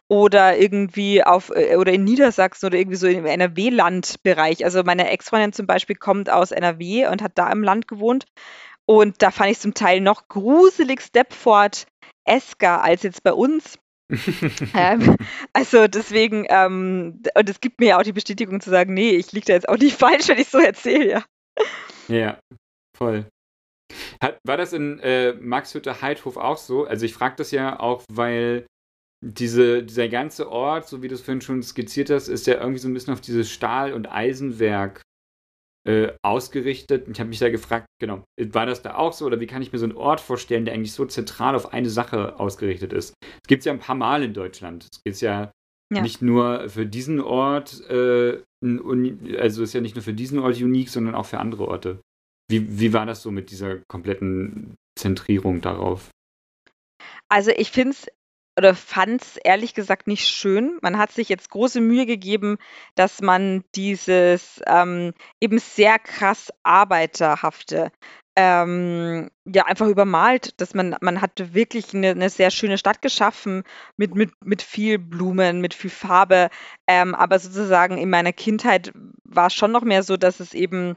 oder irgendwie auf äh, oder in Niedersachsen oder irgendwie so im NRW-Landbereich. Also meine Ex-Freundin zum Beispiel kommt aus NRW und hat da im Land gewohnt. Und da fand ich zum Teil noch gruselig Stepford esker als jetzt bei uns. Ähm, also deswegen, ähm, und es gibt mir ja auch die Bestätigung zu sagen, nee, ich liege da jetzt auch nicht falsch, wenn ich so erzähle, ja. Ja, voll. Hat, war das in äh, Maxhütte Heidhof auch so? Also ich frage das ja auch, weil diese, dieser ganze Ort, so wie du es vorhin schon skizziert hast, ist ja irgendwie so ein bisschen auf dieses Stahl- und Eisenwerk äh, ausgerichtet. Ich habe mich da gefragt, genau, war das da auch so oder wie kann ich mir so einen Ort vorstellen, der eigentlich so zentral auf eine Sache ausgerichtet ist? Es gibt es ja ein paar Mal in Deutschland. Es gibt ja, ja, nicht nur für diesen Ort, äh, also ist ja nicht nur für diesen Ort unique, sondern auch für andere Orte. Wie, wie war das so mit dieser kompletten Zentrierung darauf? Also ich finde es oder fand es ehrlich gesagt nicht schön. Man hat sich jetzt große Mühe gegeben, dass man dieses ähm, eben sehr krass Arbeiterhafte ähm, ja einfach übermalt, dass man man hat wirklich eine, eine sehr schöne Stadt geschaffen mit mit mit viel Blumen, mit viel Farbe, ähm, aber sozusagen in meiner Kindheit war es schon noch mehr so, dass es eben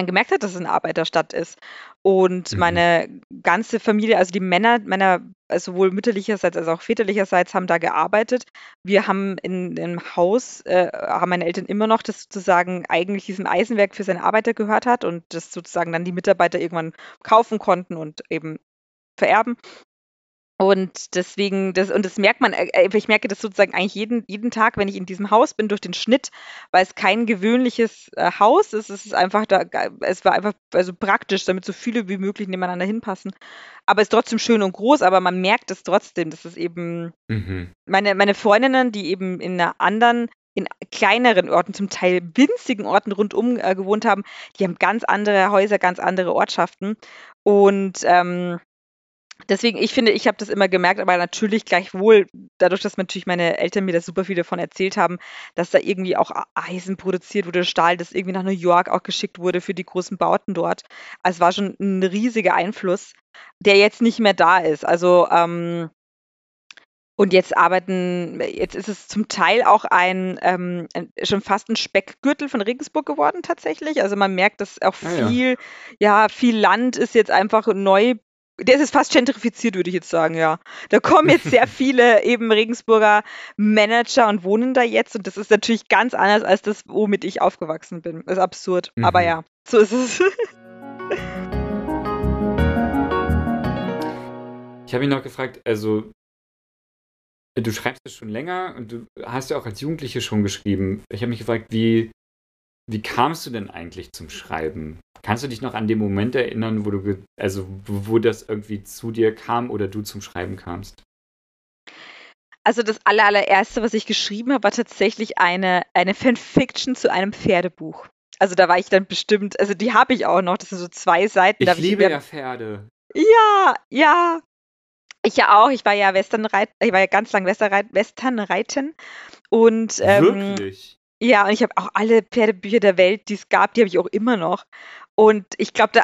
man gemerkt hat, dass es eine Arbeiterstadt ist. Und mhm. meine ganze Familie, also die Männer meiner, also sowohl mütterlicherseits als auch väterlicherseits, haben da gearbeitet. Wir haben in dem Haus, äh, haben meine Eltern immer noch, das sozusagen eigentlich diesem Eisenwerk für seine Arbeiter gehört hat und das sozusagen dann die Mitarbeiter irgendwann kaufen konnten und eben vererben. Und deswegen, das, und das merkt man, äh, äh, ich merke das sozusagen eigentlich jeden, jeden Tag, wenn ich in diesem Haus bin, durch den Schnitt, weil es kein gewöhnliches äh, Haus ist. Es ist einfach da, es war einfach also praktisch, damit so viele wie möglich nebeneinander hinpassen. Aber es ist trotzdem schön und groß, aber man merkt es trotzdem, dass es eben mhm. meine, meine Freundinnen, die eben in einer anderen in kleineren Orten, zum Teil winzigen Orten rundum äh, gewohnt haben, die haben ganz andere Häuser, ganz andere Ortschaften. Und ähm, Deswegen, ich finde, ich habe das immer gemerkt, aber natürlich gleichwohl, dadurch, dass natürlich meine Eltern mir da super viel davon erzählt haben, dass da irgendwie auch Eisen produziert wurde, Stahl, das irgendwie nach New York auch geschickt wurde für die großen Bauten dort. Also es war schon ein riesiger Einfluss, der jetzt nicht mehr da ist. Also ähm, und jetzt arbeiten, jetzt ist es zum Teil auch ein, ähm, schon fast ein Speckgürtel von Regensburg geworden tatsächlich. Also man merkt, dass auch viel, ah, ja. ja. viel Land ist jetzt einfach neu der ist jetzt fast gentrifiziert, würde ich jetzt sagen, ja. Da kommen jetzt sehr viele eben Regensburger Manager und wohnen da jetzt und das ist natürlich ganz anders als das, womit ich aufgewachsen bin. Das ist absurd, mhm. aber ja, so ist es. ich habe ihn noch gefragt, also du schreibst es schon länger und du hast ja auch als Jugendliche schon geschrieben. Ich habe mich gefragt, wie wie kamst du denn eigentlich zum Schreiben? Kannst du dich noch an den Moment erinnern, wo du, also wo das irgendwie zu dir kam oder du zum Schreiben kamst? Also das allererste, was ich geschrieben habe, war tatsächlich eine, eine Fanfiction zu einem Pferdebuch. Also da war ich dann bestimmt, also die habe ich auch noch, das sind so zwei Seiten. Ich liebe ich ja Pferde. Ja, ja. Ich ja auch, ich war ja Westernreit, ich war ja ganz lang Westernreiten und ähm, Wirklich? Ja, und ich habe auch alle Pferdebücher der Welt, die es gab, die habe ich auch immer noch. Und ich glaube, da,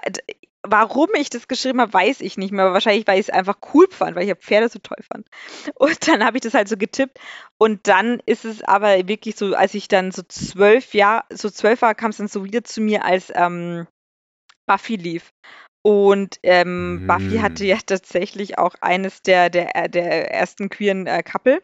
warum ich das geschrieben habe, weiß ich nicht mehr. Aber wahrscheinlich, weil ich es einfach cool fand, weil ich ja Pferde so toll fand. Und dann habe ich das halt so getippt. Und dann ist es aber wirklich so, als ich dann so zwölf Jahre, so zwölf war, kam es dann so wieder zu mir, als ähm, Buffy lief. Und ähm, mm. Buffy hatte ja tatsächlich auch eines der, der, der ersten queeren äh, Couple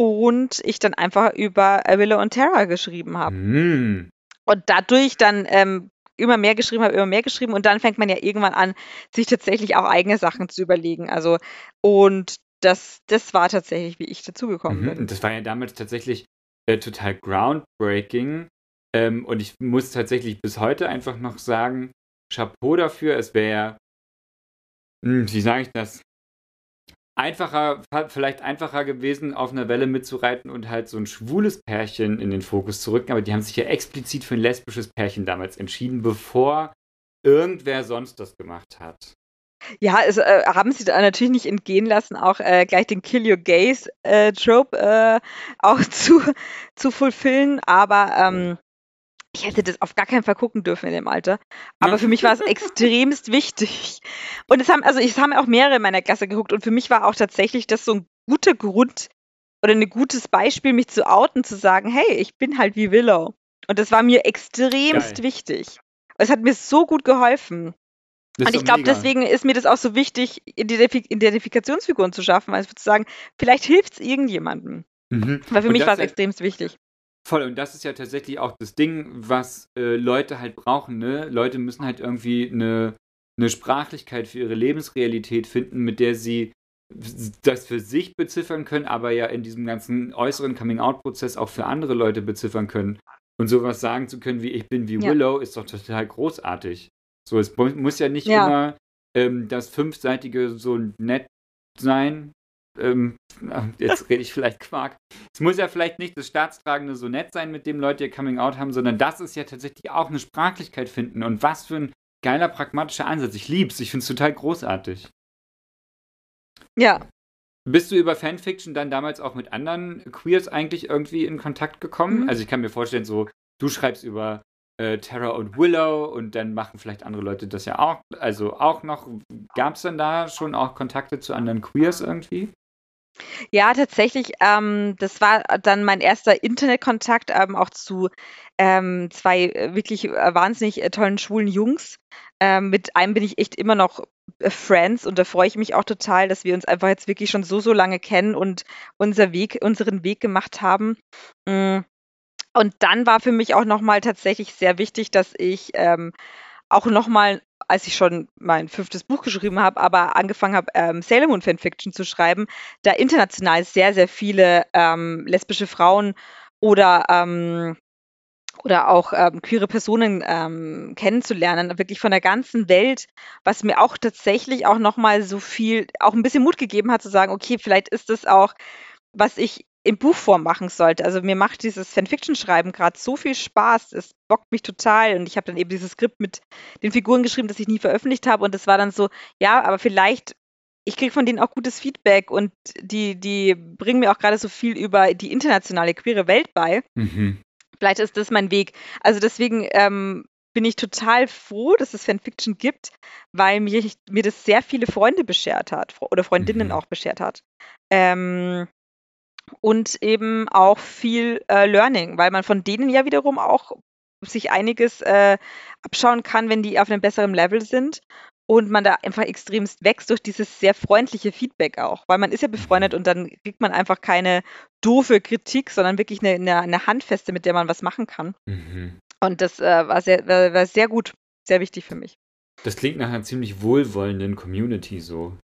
und ich dann einfach über Willow und Terra geschrieben habe. Mm. Und dadurch dann ähm, immer mehr geschrieben habe, immer mehr geschrieben und dann fängt man ja irgendwann an, sich tatsächlich auch eigene Sachen zu überlegen. Also und das, das war tatsächlich, wie ich dazugekommen mhm. bin. Das war ja damals tatsächlich äh, total groundbreaking. Ähm, und ich muss tatsächlich bis heute einfach noch sagen, Chapeau dafür. Es wäre, hm, wie sage ich das? Einfacher, vielleicht einfacher gewesen, auf einer Welle mitzureiten und halt so ein schwules Pärchen in den Fokus zu rücken, aber die haben sich ja explizit für ein lesbisches Pärchen damals entschieden, bevor irgendwer sonst das gemacht hat. Ja, es äh, haben sie da natürlich nicht entgehen lassen, auch äh, gleich den Kill Your Gays äh, Trope äh, auch zu, zu fulfillen, aber ähm, ich hätte das auf gar keinen Fall gucken dürfen in dem Alter. Aber für mich war es extremst wichtig. Und es haben, also es haben auch mehrere in meiner Klasse geguckt und für mich war auch tatsächlich das so ein guter Grund oder ein gutes Beispiel, mich zu outen, zu sagen, hey, ich bin halt wie Willow. Und das war mir extremst Geil. wichtig. Es hat mir so gut geholfen. Und ich glaube, deswegen ist mir das auch so wichtig, Identifikationsfiguren zu schaffen, also zu sagen, vielleicht hilft es irgendjemandem. Mhm. Weil für und mich war es extremst wichtig. Voll, und das ist ja tatsächlich auch das Ding, was äh, Leute halt brauchen, ne? Leute müssen halt irgendwie eine, eine Sprachlichkeit für ihre Lebensrealität finden, mit der sie das für sich beziffern können, aber ja in diesem ganzen äußeren Coming-out-Prozess auch für andere Leute beziffern können. Und sowas sagen zu können wie ich bin wie ja. Willow ist doch total großartig. So, es muss ja nicht ja. immer ähm, das fünfseitige so nett sein. Ähm, jetzt rede ich vielleicht Quark. Es muss ja vielleicht nicht das Staatstragende so nett sein, mit dem Leute ihr Coming Out haben, sondern das ist ja tatsächlich auch eine Sprachlichkeit finden. Und was für ein geiler pragmatischer Ansatz. Ich lieb's. Ich finde es total großartig. Ja. Bist du über Fanfiction dann damals auch mit anderen Queers eigentlich irgendwie in Kontakt gekommen? Mhm. Also ich kann mir vorstellen, so du schreibst über äh, Terra und Willow und dann machen vielleicht andere Leute das ja auch. Also auch noch, gab es dann da schon auch Kontakte zu anderen Queers irgendwie? Ja, tatsächlich, ähm, das war dann mein erster Internetkontakt ähm, auch zu ähm, zwei äh, wirklich äh, wahnsinnig äh, tollen schwulen Jungs. Ähm, mit einem bin ich echt immer noch Friends und da freue ich mich auch total, dass wir uns einfach jetzt wirklich schon so, so lange kennen und unser Weg, unseren Weg gemacht haben. Mm. Und dann war für mich auch nochmal tatsächlich sehr wichtig, dass ich ähm, auch nochmal, als ich schon mein fünftes Buch geschrieben habe, aber angefangen habe, ähm, Sailor Moon Fanfiction zu schreiben, da international sehr, sehr viele ähm, lesbische Frauen oder ähm, oder auch ähm, queere Personen ähm, kennenzulernen, wirklich von der ganzen Welt, was mir auch tatsächlich auch nochmal so viel, auch ein bisschen Mut gegeben hat, zu sagen, okay, vielleicht ist das auch, was ich in Buchform machen sollte. Also mir macht dieses Fanfiction-Schreiben gerade so viel Spaß. Es bockt mich total. Und ich habe dann eben dieses Skript mit den Figuren geschrieben, das ich nie veröffentlicht habe. Und das war dann so, ja, aber vielleicht, ich kriege von denen auch gutes Feedback und die, die bringen mir auch gerade so viel über die internationale queere Welt bei. Mhm. Vielleicht ist das mein Weg. Also deswegen ähm, bin ich total froh, dass es Fanfiction gibt, weil mir, mir das sehr viele Freunde beschert hat oder Freundinnen mhm. auch beschert hat. Ähm, und eben auch viel äh, Learning, weil man von denen ja wiederum auch sich einiges äh, abschauen kann, wenn die auf einem besseren Level sind und man da einfach extremst wächst durch dieses sehr freundliche Feedback auch, weil man ist ja befreundet und dann kriegt man einfach keine doofe Kritik, sondern wirklich eine, eine, eine Handfeste, mit der man was machen kann. Mhm. Und das äh, war, sehr, war, war sehr gut, sehr wichtig für mich. Das klingt nach einer ziemlich wohlwollenden Community so.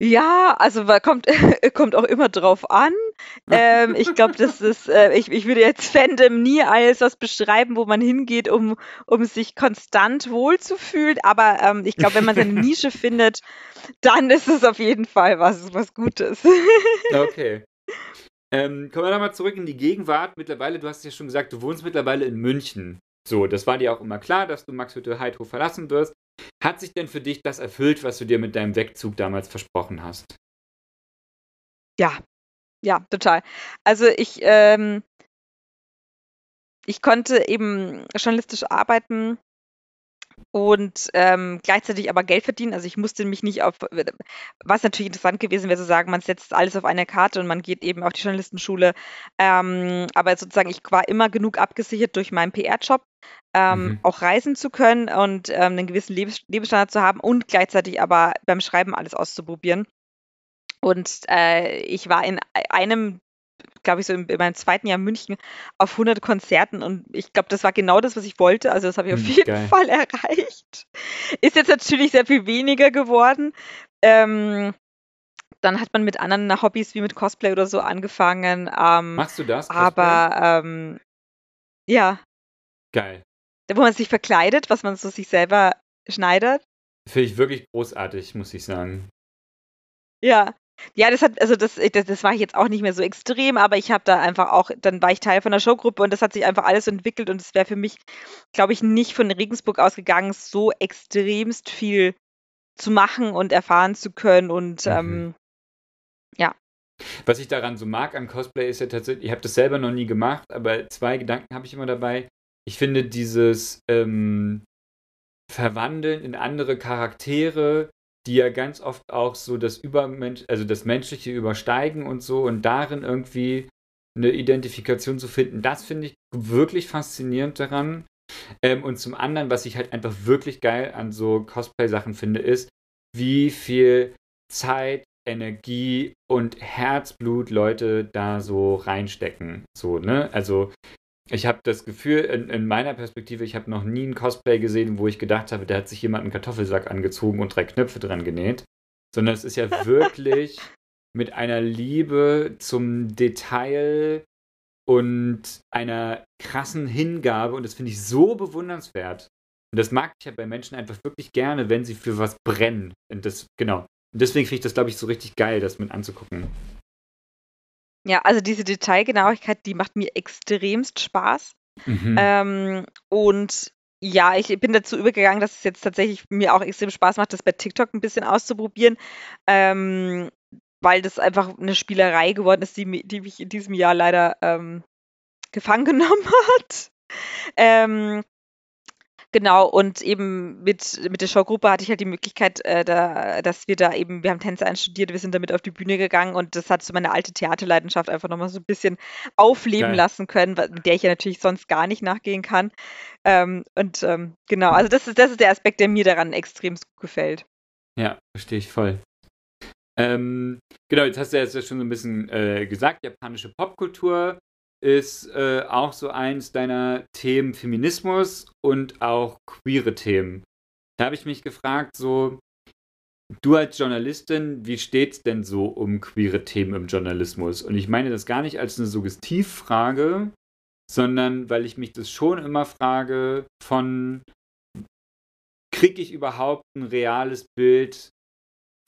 Ja, also kommt, kommt auch immer drauf an. Ähm, ich glaube, das ist, äh, ich, ich würde jetzt Fandom nie als was beschreiben, wo man hingeht, um, um sich konstant wohlzufühlen. Aber ähm, ich glaube, wenn man seine Nische findet, dann ist es auf jeden Fall was, was Gutes. okay. Ähm, kommen wir nochmal zurück in die Gegenwart. Mittlerweile, du hast ja schon gesagt, du wohnst mittlerweile in München. So, das war dir auch immer klar, dass du Max Hütte Heidhof verlassen wirst. Hat sich denn für dich das erfüllt, was du dir mit deinem Wegzug damals versprochen hast? Ja, ja, total. Also ich, ähm, ich konnte eben journalistisch arbeiten und ähm, gleichzeitig aber Geld verdienen. Also ich musste mich nicht auf, was natürlich interessant gewesen wäre, zu sagen, man setzt alles auf eine Karte und man geht eben auf die Journalistenschule. Ähm, aber sozusagen, ich war immer genug abgesichert durch meinen PR-Job, ähm, mhm. auch reisen zu können und ähm, einen gewissen Lebens Lebensstandard zu haben und gleichzeitig aber beim Schreiben alles auszuprobieren. Und äh, ich war in einem glaube ich, so in, in, meinem zweiten Jahr in München auf 100 Konzerten und ich glaube, das war genau das, was ich wollte. Also das habe ich auf hm, jeden Geil. Fall erreicht. Ist jetzt natürlich sehr viel weniger geworden. Ähm, dann hat man mit anderen Hobbys wie mit Cosplay oder so angefangen. Ähm, Machst du das? Cosplay? Aber ähm, ja. Geil. Da, wo man sich verkleidet, was man so sich selber schneidet. Finde ich wirklich großartig, muss ich sagen. Ja, ja, das hat, also das, das, das war ich jetzt auch nicht mehr so extrem, aber ich habe da einfach auch, dann war ich Teil von der Showgruppe und das hat sich einfach alles entwickelt und es wäre für mich, glaube ich, nicht von Regensburg ausgegangen, so extremst viel zu machen und erfahren zu können und mhm. ähm, ja. Was ich daran so mag am Cosplay ist ja tatsächlich, ich habe das selber noch nie gemacht, aber zwei Gedanken habe ich immer dabei. Ich finde dieses ähm, Verwandeln in andere Charaktere, die ja ganz oft auch so das Übermensch, also das Menschliche übersteigen und so und darin irgendwie eine Identifikation zu finden, das finde ich wirklich faszinierend daran. Ähm, und zum anderen, was ich halt einfach wirklich geil an so Cosplay-Sachen finde, ist, wie viel Zeit Energie und Herzblut Leute da so reinstecken. So, ne? Also ich habe das Gefühl, in, in, meiner Perspektive, ich habe noch nie ein Cosplay gesehen, wo ich gedacht habe, da hat sich jemand einen Kartoffelsack angezogen und drei Knöpfe dran genäht. Sondern es ist ja wirklich mit einer Liebe zum Detail und einer krassen Hingabe. Und das finde ich so bewundernswert. Und das mag ich ja bei Menschen einfach wirklich gerne, wenn sie für was brennen. Und das, genau. Und deswegen finde ich das, glaube ich, so richtig geil, das mit anzugucken. Ja, also diese Detailgenauigkeit, die macht mir extremst Spaß. Mhm. Ähm, und ja, ich bin dazu übergegangen, dass es jetzt tatsächlich mir auch extrem Spaß macht, das bei TikTok ein bisschen auszuprobieren, ähm, weil das einfach eine Spielerei geworden ist, die, die mich in diesem Jahr leider ähm, gefangen genommen hat. Ähm, Genau, und eben mit, mit der Showgruppe hatte ich halt die Möglichkeit, äh, da, dass wir da eben, wir haben Tänze einstudiert, wir sind damit auf die Bühne gegangen und das hat so meine alte Theaterleidenschaft einfach nochmal so ein bisschen aufleben Geil. lassen können, mit der ich ja natürlich sonst gar nicht nachgehen kann. Ähm, und ähm, genau, also das ist, das ist der Aspekt, der mir daran extrem gefällt. Ja, verstehe ich voll. Ähm, genau, jetzt hast du ja schon so ein bisschen äh, gesagt, japanische Popkultur ist äh, auch so eins deiner Themen Feminismus und auch queere Themen. Da habe ich mich gefragt, so, du als Journalistin, wie steht's denn so um queere Themen im Journalismus? Und ich meine das gar nicht als eine Suggestivfrage, sondern weil ich mich das schon immer frage von, kriege ich überhaupt ein reales Bild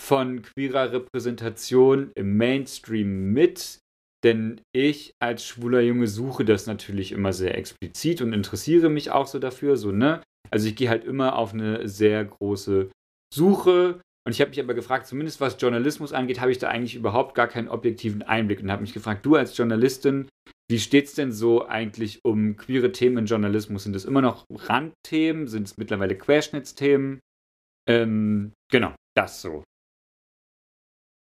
von queerer Repräsentation im Mainstream mit? Denn ich als schwuler Junge suche das natürlich immer sehr explizit und interessiere mich auch so dafür, so, ne? Also ich gehe halt immer auf eine sehr große Suche. Und ich habe mich aber gefragt, zumindest was Journalismus angeht, habe ich da eigentlich überhaupt gar keinen objektiven Einblick und habe mich gefragt, du als Journalistin, wie steht es denn so eigentlich um queere Themen im Journalismus? Sind es immer noch Randthemen? Sind es mittlerweile Querschnittsthemen? Ähm, genau, das so.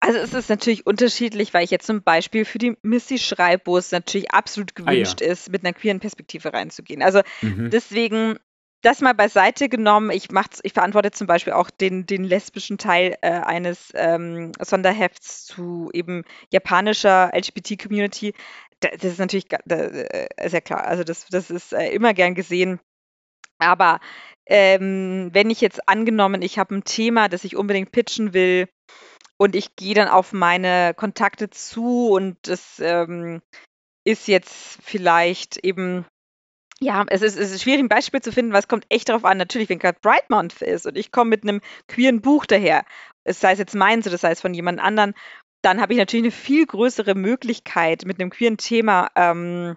Also es ist natürlich unterschiedlich, weil ich jetzt zum Beispiel für die Missy schreibe, wo es natürlich absolut gewünscht ah, ja. ist, mit einer queeren Perspektive reinzugehen. Also mhm. deswegen das mal beiseite genommen. Ich, mach's, ich verantworte zum Beispiel auch den, den lesbischen Teil äh, eines ähm, Sonderhefts zu eben japanischer LGBT-Community. Das ist natürlich äh, sehr klar. Also das, das ist äh, immer gern gesehen. Aber ähm, wenn ich jetzt angenommen, ich habe ein Thema, das ich unbedingt pitchen will, und ich gehe dann auf meine Kontakte zu und das ähm, ist jetzt vielleicht eben, ja, es ist, es ist schwierig, ein Beispiel zu finden, weil es kommt echt darauf an. Natürlich, wenn gerade Bright Month ist und ich komme mit einem queeren Buch daher, es sei es jetzt meins oder sei es von jemand anderen, dann habe ich natürlich eine viel größere Möglichkeit, mit einem queeren Thema ähm,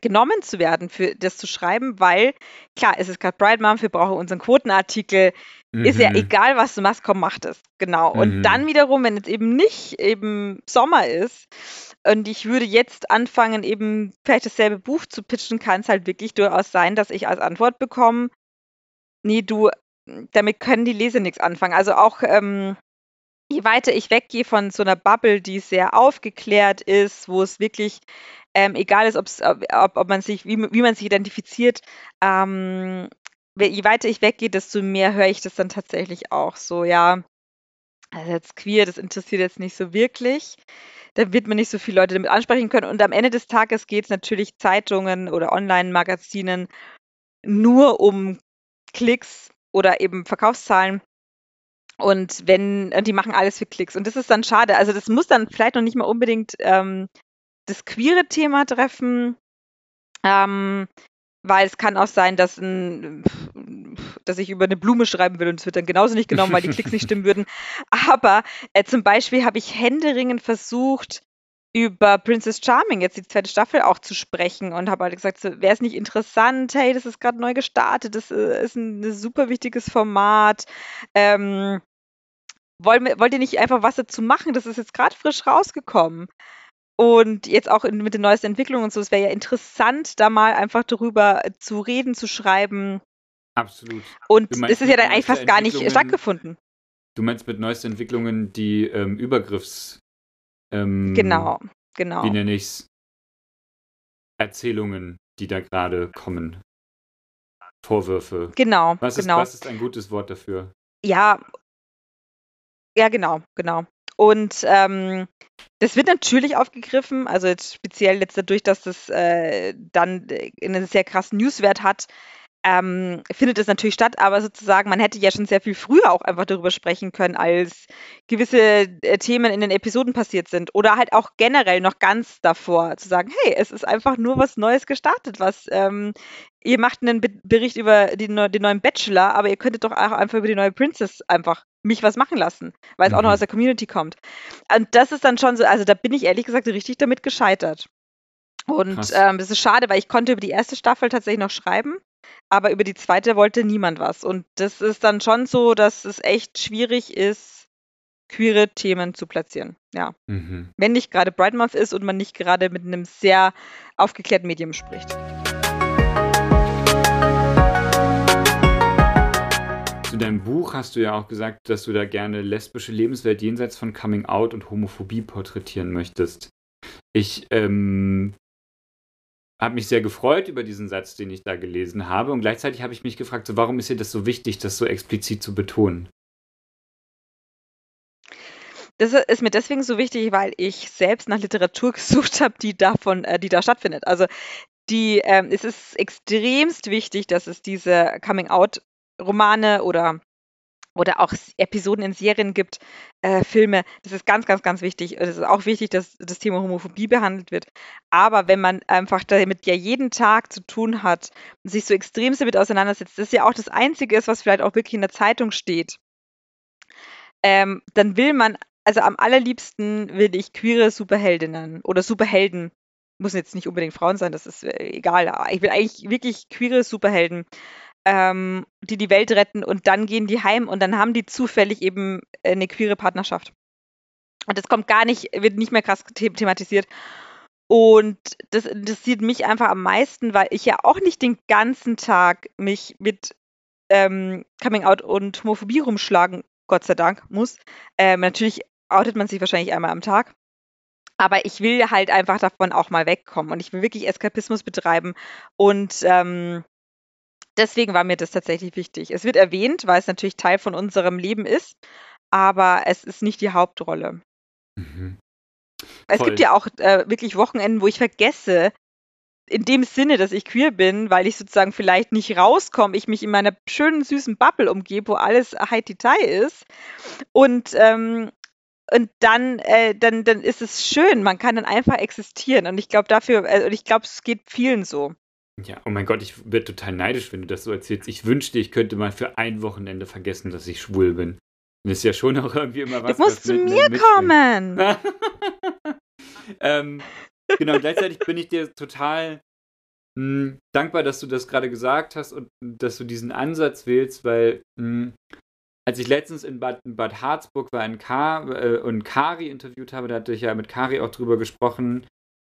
genommen zu werden, für das zu schreiben, weil klar, es ist gerade Bright Month, wir brauchen unseren Quotenartikel, Mhm. Ist ja mhm. egal, was du machst, komm, mach das. Genau. Mhm. Und dann wiederum, wenn es eben nicht eben Sommer ist und ich würde jetzt anfangen, eben vielleicht dasselbe Buch zu pitchen, kann es halt wirklich durchaus sein, dass ich als Antwort bekomme, nee, du, damit können die Leser nichts anfangen. Also auch, ähm, je weiter ich weggehe von so einer Bubble, die sehr aufgeklärt ist, wo es wirklich ähm, egal ist, ob, ob man sich, wie, wie man sich identifiziert, ähm, je weiter ich weggehe, desto mehr höre ich das dann tatsächlich auch so, ja, also jetzt queer, das interessiert jetzt nicht so wirklich. Da wird man nicht so viele Leute damit ansprechen können. Und am Ende des Tages geht es natürlich Zeitungen oder Online-Magazinen nur um Klicks oder eben Verkaufszahlen. Und wenn, die machen alles für Klicks. Und das ist dann schade. Also das muss dann vielleicht noch nicht mal unbedingt ähm, das queere Thema treffen. Ähm, weil es kann auch sein, dass, ein, dass ich über eine Blume schreiben will und es wird dann genauso nicht genommen, weil die Klicks nicht stimmen würden. Aber äh, zum Beispiel habe ich händeringend versucht, über Princess Charming jetzt die zweite Staffel auch zu sprechen und habe halt gesagt, so, wäre es nicht interessant, hey, das ist gerade neu gestartet, das äh, ist ein, ein, super wichtiges Format. Ähm, wollt, wollt ihr nicht einfach was dazu machen? Das ist jetzt gerade frisch rausgekommen. Und jetzt auch in, mit den neuesten Entwicklungen und so, es wäre ja interessant, da mal einfach darüber zu reden, zu schreiben. Absolut. Und es ist ja dann eigentlich fast gar nicht stattgefunden. Du meinst mit neuesten Entwicklungen die ähm, Übergriffs. Ähm, genau, genau. Wie nenne ich es? Erzählungen, die da gerade kommen. Vorwürfe. Genau, was genau. Ist, was ist ein gutes Wort dafür? Ja, ja, genau, genau. Und ähm, das wird natürlich aufgegriffen, also jetzt speziell jetzt dadurch, dass das äh, dann einen sehr krassen Newswert hat, ähm, findet es natürlich statt, aber sozusagen, man hätte ja schon sehr viel früher auch einfach darüber sprechen können, als gewisse äh, Themen in den Episoden passiert sind. Oder halt auch generell noch ganz davor zu sagen, hey, es ist einfach nur was Neues gestartet, was ähm, ihr macht einen Be Bericht über die, den neuen Bachelor, aber ihr könntet doch auch einfach über die neue Princess einfach mich was machen lassen, weil es mhm. auch noch mhm. aus der Community kommt. Und das ist dann schon so, also da bin ich ehrlich gesagt richtig damit gescheitert. Und ähm, das ist schade, weil ich konnte über die erste Staffel tatsächlich noch schreiben aber über die zweite wollte niemand was. Und das ist dann schon so, dass es echt schwierig ist, queere Themen zu platzieren. Ja. Mhm. Wenn nicht gerade Brightmouth ist und man nicht gerade mit einem sehr aufgeklärten Medium spricht. Zu deinem Buch hast du ja auch gesagt, dass du da gerne lesbische Lebenswelt jenseits von Coming Out und Homophobie porträtieren möchtest. Ich ähm, habe mich sehr gefreut über diesen Satz, den ich da gelesen habe. Und gleichzeitig habe ich mich gefragt, so, warum ist dir das so wichtig, das so explizit zu betonen? Das ist mir deswegen so wichtig, weil ich selbst nach Literatur gesucht habe, die davon, äh, die da stattfindet. Also die, ähm, es ist extremst wichtig, dass es diese Coming-out-Romane oder oder auch Episoden in Serien gibt, äh, Filme. Das ist ganz, ganz, ganz wichtig. Es ist auch wichtig, dass das Thema Homophobie behandelt wird. Aber wenn man einfach damit ja jeden Tag zu tun hat und sich so extrem damit auseinandersetzt, das ja auch das Einzige ist, was vielleicht auch wirklich in der Zeitung steht, ähm, dann will man, also am allerliebsten will ich queere Superheldinnen oder Superhelden muss jetzt nicht unbedingt Frauen sein, das ist äh, egal. Ich will eigentlich wirklich queere Superhelden ähm, die die Welt retten und dann gehen die heim und dann haben die zufällig eben eine queere Partnerschaft. Und das kommt gar nicht, wird nicht mehr krass thematisiert. Und das interessiert mich einfach am meisten, weil ich ja auch nicht den ganzen Tag mich mit ähm, Coming Out und Homophobie rumschlagen, Gott sei Dank, muss. Ähm, natürlich outet man sich wahrscheinlich einmal am Tag. Aber ich will halt einfach davon auch mal wegkommen und ich will wirklich Eskapismus betreiben und ähm, deswegen war mir das tatsächlich wichtig. Es wird erwähnt, weil es natürlich Teil von unserem Leben ist, aber es ist nicht die Hauptrolle. Mhm. Es gibt ja auch äh, wirklich Wochenenden, wo ich vergesse, in dem Sinne, dass ich queer bin, weil ich sozusagen vielleicht nicht rauskomme, ich mich in meiner schönen, süßen Bubble umgebe, wo alles high detail ist. Und, ähm, und dann, äh, dann, dann ist es schön, man kann dann einfach existieren. Und ich glaube dafür, äh, ich glaube, es geht vielen so. Ja, oh mein Gott, ich werde total neidisch, wenn du das so erzählst. Ich wünschte, ich könnte mal für ein Wochenende vergessen, dass ich schwul bin. Das ist ja schon auch irgendwie immer was. Du musst zu mir kommen! ähm, genau, gleichzeitig bin ich dir total mh, hm, dankbar, dass du das gerade gesagt hast und dass du diesen Ansatz wählst, weil mh, hm, als ich letztens in Bad, in Bad Harzburg war in Kar, äh, und Kari interviewt habe, da hatte ich ja mit Kari auch drüber gesprochen,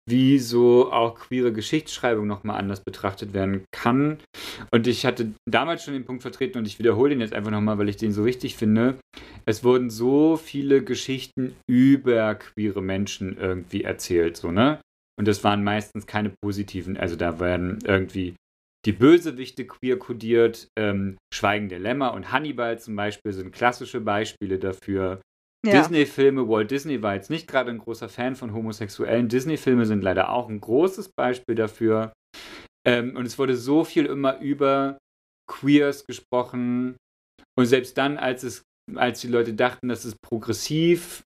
wie so auch queere Geschichtsschreibung nochmal anders betrachtet werden kann. Und ich hatte damals schon den Punkt vertreten und ich wiederhole den jetzt einfach nochmal, weil ich den so wichtig finde. Es wurden so viele Geschichten über queere Menschen irgendwie erzählt, so, ne? Und das waren meistens keine positiven, also da werden irgendwie die Bösewichte queer kodiert. Ähm, Schweigen der Lämmer und Hannibal zum Beispiel sind klassische Beispiele dafür. Ja. Disney-Filme, Walt Disney war jetzt nicht gerade ein großer Fan von Homosexuellen. Disney-Filme sind leider auch ein großes Beispiel dafür. Ähm, und es wurde so viel immer über Queers gesprochen. Und selbst dann, als es, als die Leute dachten, das ist progressiv,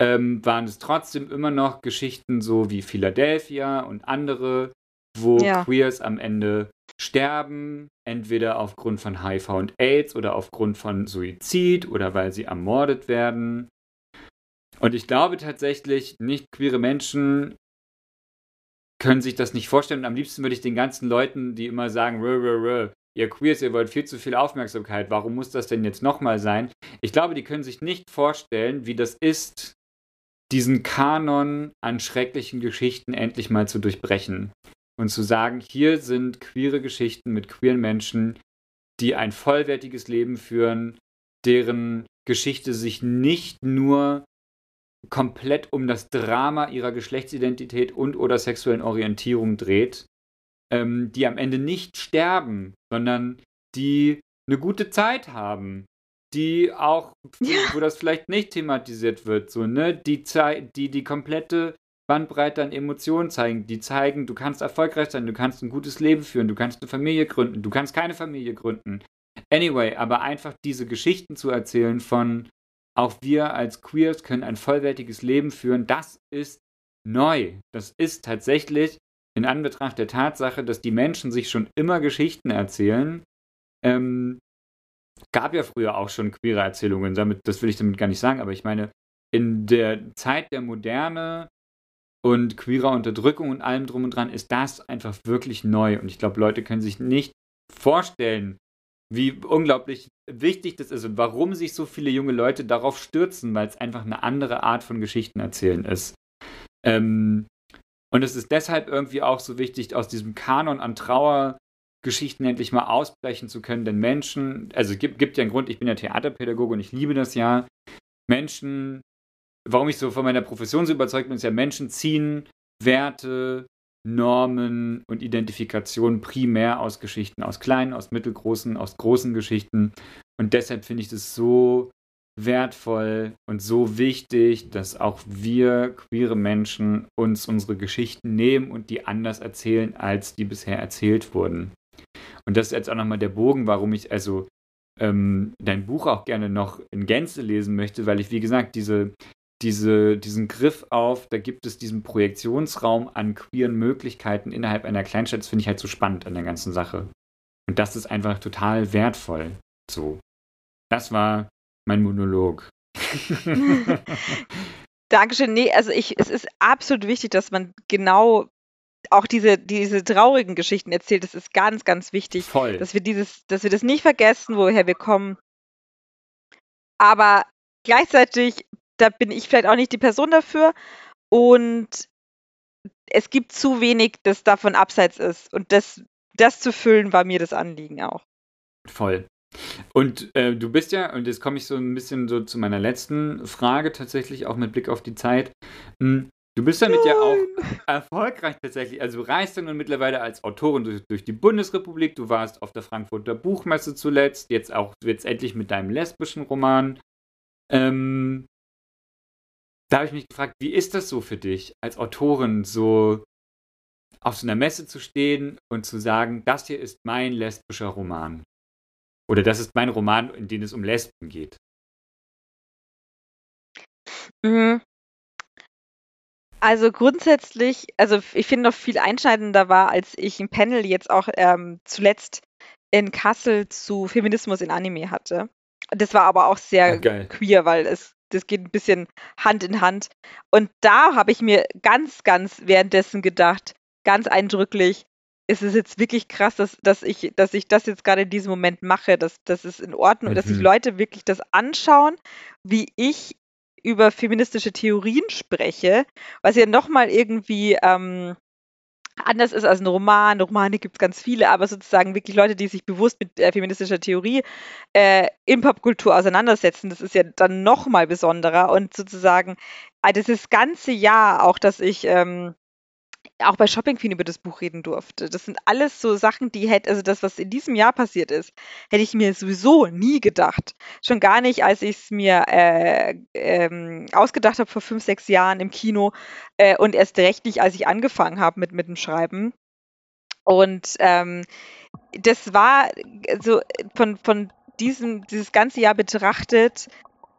ähm, waren es trotzdem immer noch Geschichten so wie Philadelphia und andere, wo ja. Queers am Ende sterben, entweder aufgrund von HIV und AIDS oder aufgrund von Suizid oder weil sie ermordet werden. Und ich glaube tatsächlich, nicht queere Menschen können sich das nicht vorstellen. Und am liebsten würde ich den ganzen Leuten, die immer sagen, rö, rö, rö, ihr Queers, ihr wollt viel zu viel Aufmerksamkeit, warum muss das denn jetzt nochmal sein? Ich glaube, die können sich nicht vorstellen, wie das ist, diesen Kanon an schrecklichen Geschichten endlich mal zu durchbrechen und zu sagen, hier sind queere Geschichten mit queeren Menschen, die ein vollwertiges Leben führen, deren Geschichte sich nicht nur komplett um das Drama ihrer Geschlechtsidentität und oder sexuellen Orientierung dreht, ähm, die am Ende nicht sterben, sondern die eine gute Zeit haben, die auch, ja. wo das vielleicht nicht thematisiert wird, so, ne? Die, die die komplette Bandbreite an Emotionen zeigen, die zeigen, du kannst erfolgreich sein, du kannst ein gutes Leben führen, du kannst eine Familie gründen, du kannst keine Familie gründen. Anyway, aber einfach diese Geschichten zu erzählen von auch wir als Queers können ein vollwertiges Leben führen, das ist neu. Das ist tatsächlich in Anbetracht der Tatsache, dass die Menschen sich schon immer Geschichten erzählen, ähm, gab ja früher auch schon queere Erzählungen, damit, das will ich damit gar nicht sagen, aber ich meine, in der Zeit der Moderne und queerer Unterdrückung und allem drum und dran ist das einfach wirklich neu. Und ich glaube, Leute können sich nicht vorstellen, wie unglaublich wichtig das ist und warum sich so viele junge Leute darauf stürzen, weil es einfach eine andere Art von Geschichten erzählen ist. Ähm, und es ist deshalb irgendwie auch so wichtig, aus diesem Kanon an Trauer Geschichten endlich mal ausbrechen zu können, denn Menschen, also es gibt, gibt ja einen Grund, ich bin ja Theaterpädagoge und ich liebe das ja. Menschen, warum ich so von meiner Profession so überzeugt bin, ist ja, Menschen ziehen Werte, Normen und Identifikationen primär aus Geschichten, aus kleinen, aus mittelgroßen, aus großen Geschichten. Und deshalb finde ich das so wertvoll und so wichtig, dass auch wir queere Menschen uns unsere Geschichten nehmen und die anders erzählen, als die bisher erzählt wurden. Und das ist jetzt auch nochmal der Bogen, warum ich also ähm, dein Buch auch gerne noch in Gänze lesen möchte, weil ich, wie gesagt, diese, diese, diesen Griff auf, da gibt es diesen Projektionsraum an queeren Möglichkeiten innerhalb einer Kleinstadt, das finde ich halt so spannend an der ganzen Sache. Und das ist einfach total wertvoll. So. Das war mein Monolog. Dankeschön. Nee, also ich, es ist absolut wichtig, dass man genau auch diese, diese traurigen Geschichten erzählt, das ist ganz, ganz wichtig, Voll. dass wir dieses, dass wir das nicht vergessen, woher wir kommen. Aber gleichzeitig, da bin ich vielleicht auch nicht die Person dafür. Und es gibt zu wenig, das davon abseits ist. Und das, das zu füllen, war mir das Anliegen auch. Voll. Und äh, du bist ja, und jetzt komme ich so ein bisschen so zu meiner letzten Frage tatsächlich, auch mit Blick auf die Zeit. Hm, Du bist damit Nein. ja auch erfolgreich tatsächlich. Also du reist ja nun mittlerweile als Autorin durch, durch, die Bundesrepublik. Du warst auf der Frankfurter Buchmesse zuletzt, jetzt auch jetzt endlich mit deinem lesbischen Roman. Ähm, da habe ich mich gefragt, wie ist das so für dich als Autorin, so auf so einer Messe zu stehen und zu sagen, das hier ist mein lesbischer Roman? Oder das ist mein Roman, in dem es um Lesben geht? Mhm. Also grundsätzlich, also ich finde noch viel einschneidender war, als ich ein Panel jetzt auch ähm, zuletzt in Kassel zu Feminismus in Anime hatte. Das war aber auch sehr ja, queer, weil es das geht ein bisschen Hand in Hand. Und da habe ich mir ganz, ganz währenddessen gedacht, ganz eindrücklich, ist es jetzt wirklich krass, dass, dass, ich, dass ich das jetzt gerade in diesem Moment mache, dass das ist in Ordnung, mhm. dass sich mhm. Leute wirklich das anschauen, wie ich über feministische Theorien spreche, was ja nochmal irgendwie ähm, anders ist als ein Roman. Romane gibt es ganz viele, aber sozusagen wirklich Leute, die sich bewusst mit äh, feministischer Theorie äh, in Popkultur auseinandersetzen, das ist ja dann nochmal besonderer. Und sozusagen äh, das ganze Jahr auch, dass ich ähm, auch bei Shopping Queen über das Buch reden durfte. Das sind alles so Sachen, die hätte, also das, was in diesem Jahr passiert ist, hätte ich mir sowieso nie gedacht. Schon gar nicht, als ich es mir äh, ähm, ausgedacht habe vor fünf, sechs Jahren im Kino äh, und erst recht nicht, als ich angefangen habe mit, mit dem Schreiben. Und ähm, das war so von, von diesem, dieses ganze Jahr betrachtet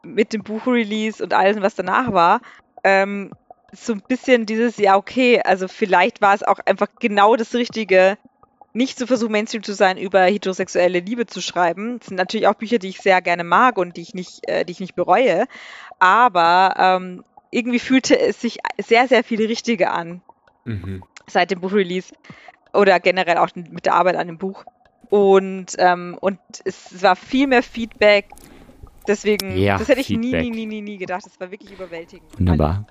mit dem Buchrelease und allem, was danach war, ähm, so ein bisschen dieses, ja, okay, also vielleicht war es auch einfach genau das Richtige, nicht zu versuchen, Mainstream zu sein, über heterosexuelle Liebe zu schreiben. Das sind natürlich auch Bücher, die ich sehr gerne mag und die ich nicht, äh, die ich nicht bereue. Aber ähm, irgendwie fühlte es sich sehr, sehr viel richtiger an mhm. seit dem Buchrelease oder generell auch mit der Arbeit an dem Buch. Und, ähm, und es war viel mehr Feedback. Deswegen, ja, das hätte ich Feedback. nie, nie, nie, nie, nie gedacht. Das war wirklich überwältigend. Wunderbar.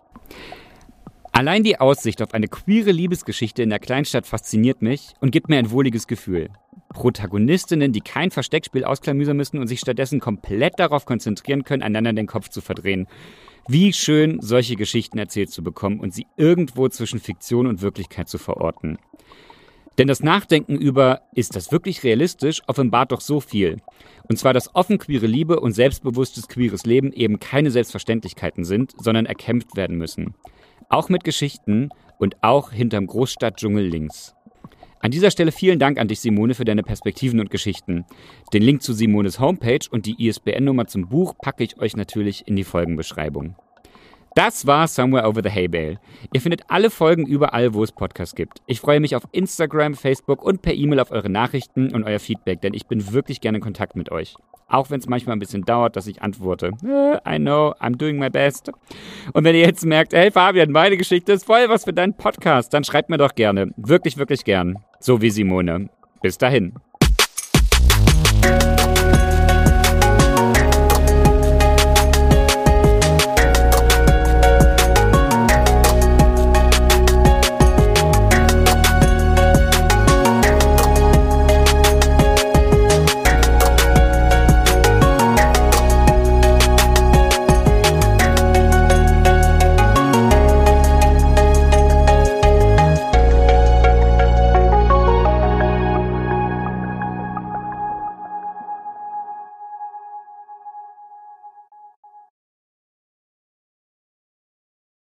Allein die Aussicht auf eine queere Liebesgeschichte in der Kleinstadt fasziniert mich und gibt mir ein wohliges Gefühl. Protagonistinnen, die kein Versteckspiel ausklamüsern müssen und sich stattdessen komplett darauf konzentrieren können, einander den Kopf zu verdrehen. Wie schön, solche Geschichten erzählt zu bekommen und sie irgendwo zwischen Fiktion und Wirklichkeit zu verorten. Denn das Nachdenken über, ist das wirklich realistisch, offenbart doch so viel. Und zwar, dass offen queere Liebe und selbstbewusstes queeres Leben eben keine Selbstverständlichkeiten sind, sondern erkämpft werden müssen. Auch mit Geschichten und auch hinterm Großstadtdschungel links. An dieser Stelle vielen Dank an dich, Simone, für deine Perspektiven und Geschichten. Den Link zu Simones Homepage und die ISBN-Nummer zum Buch packe ich euch natürlich in die Folgenbeschreibung. Das war Somewhere Over the Hay Bale. Ihr findet alle Folgen überall, wo es Podcasts gibt. Ich freue mich auf Instagram, Facebook und per E-Mail auf eure Nachrichten und euer Feedback, denn ich bin wirklich gerne in Kontakt mit euch. Auch wenn es manchmal ein bisschen dauert, dass ich antworte. I know, I'm doing my best. Und wenn ihr jetzt merkt, hey Fabian, meine Geschichte ist voll was für deinen Podcast, dann schreibt mir doch gerne. Wirklich, wirklich gern. So wie Simone. Bis dahin.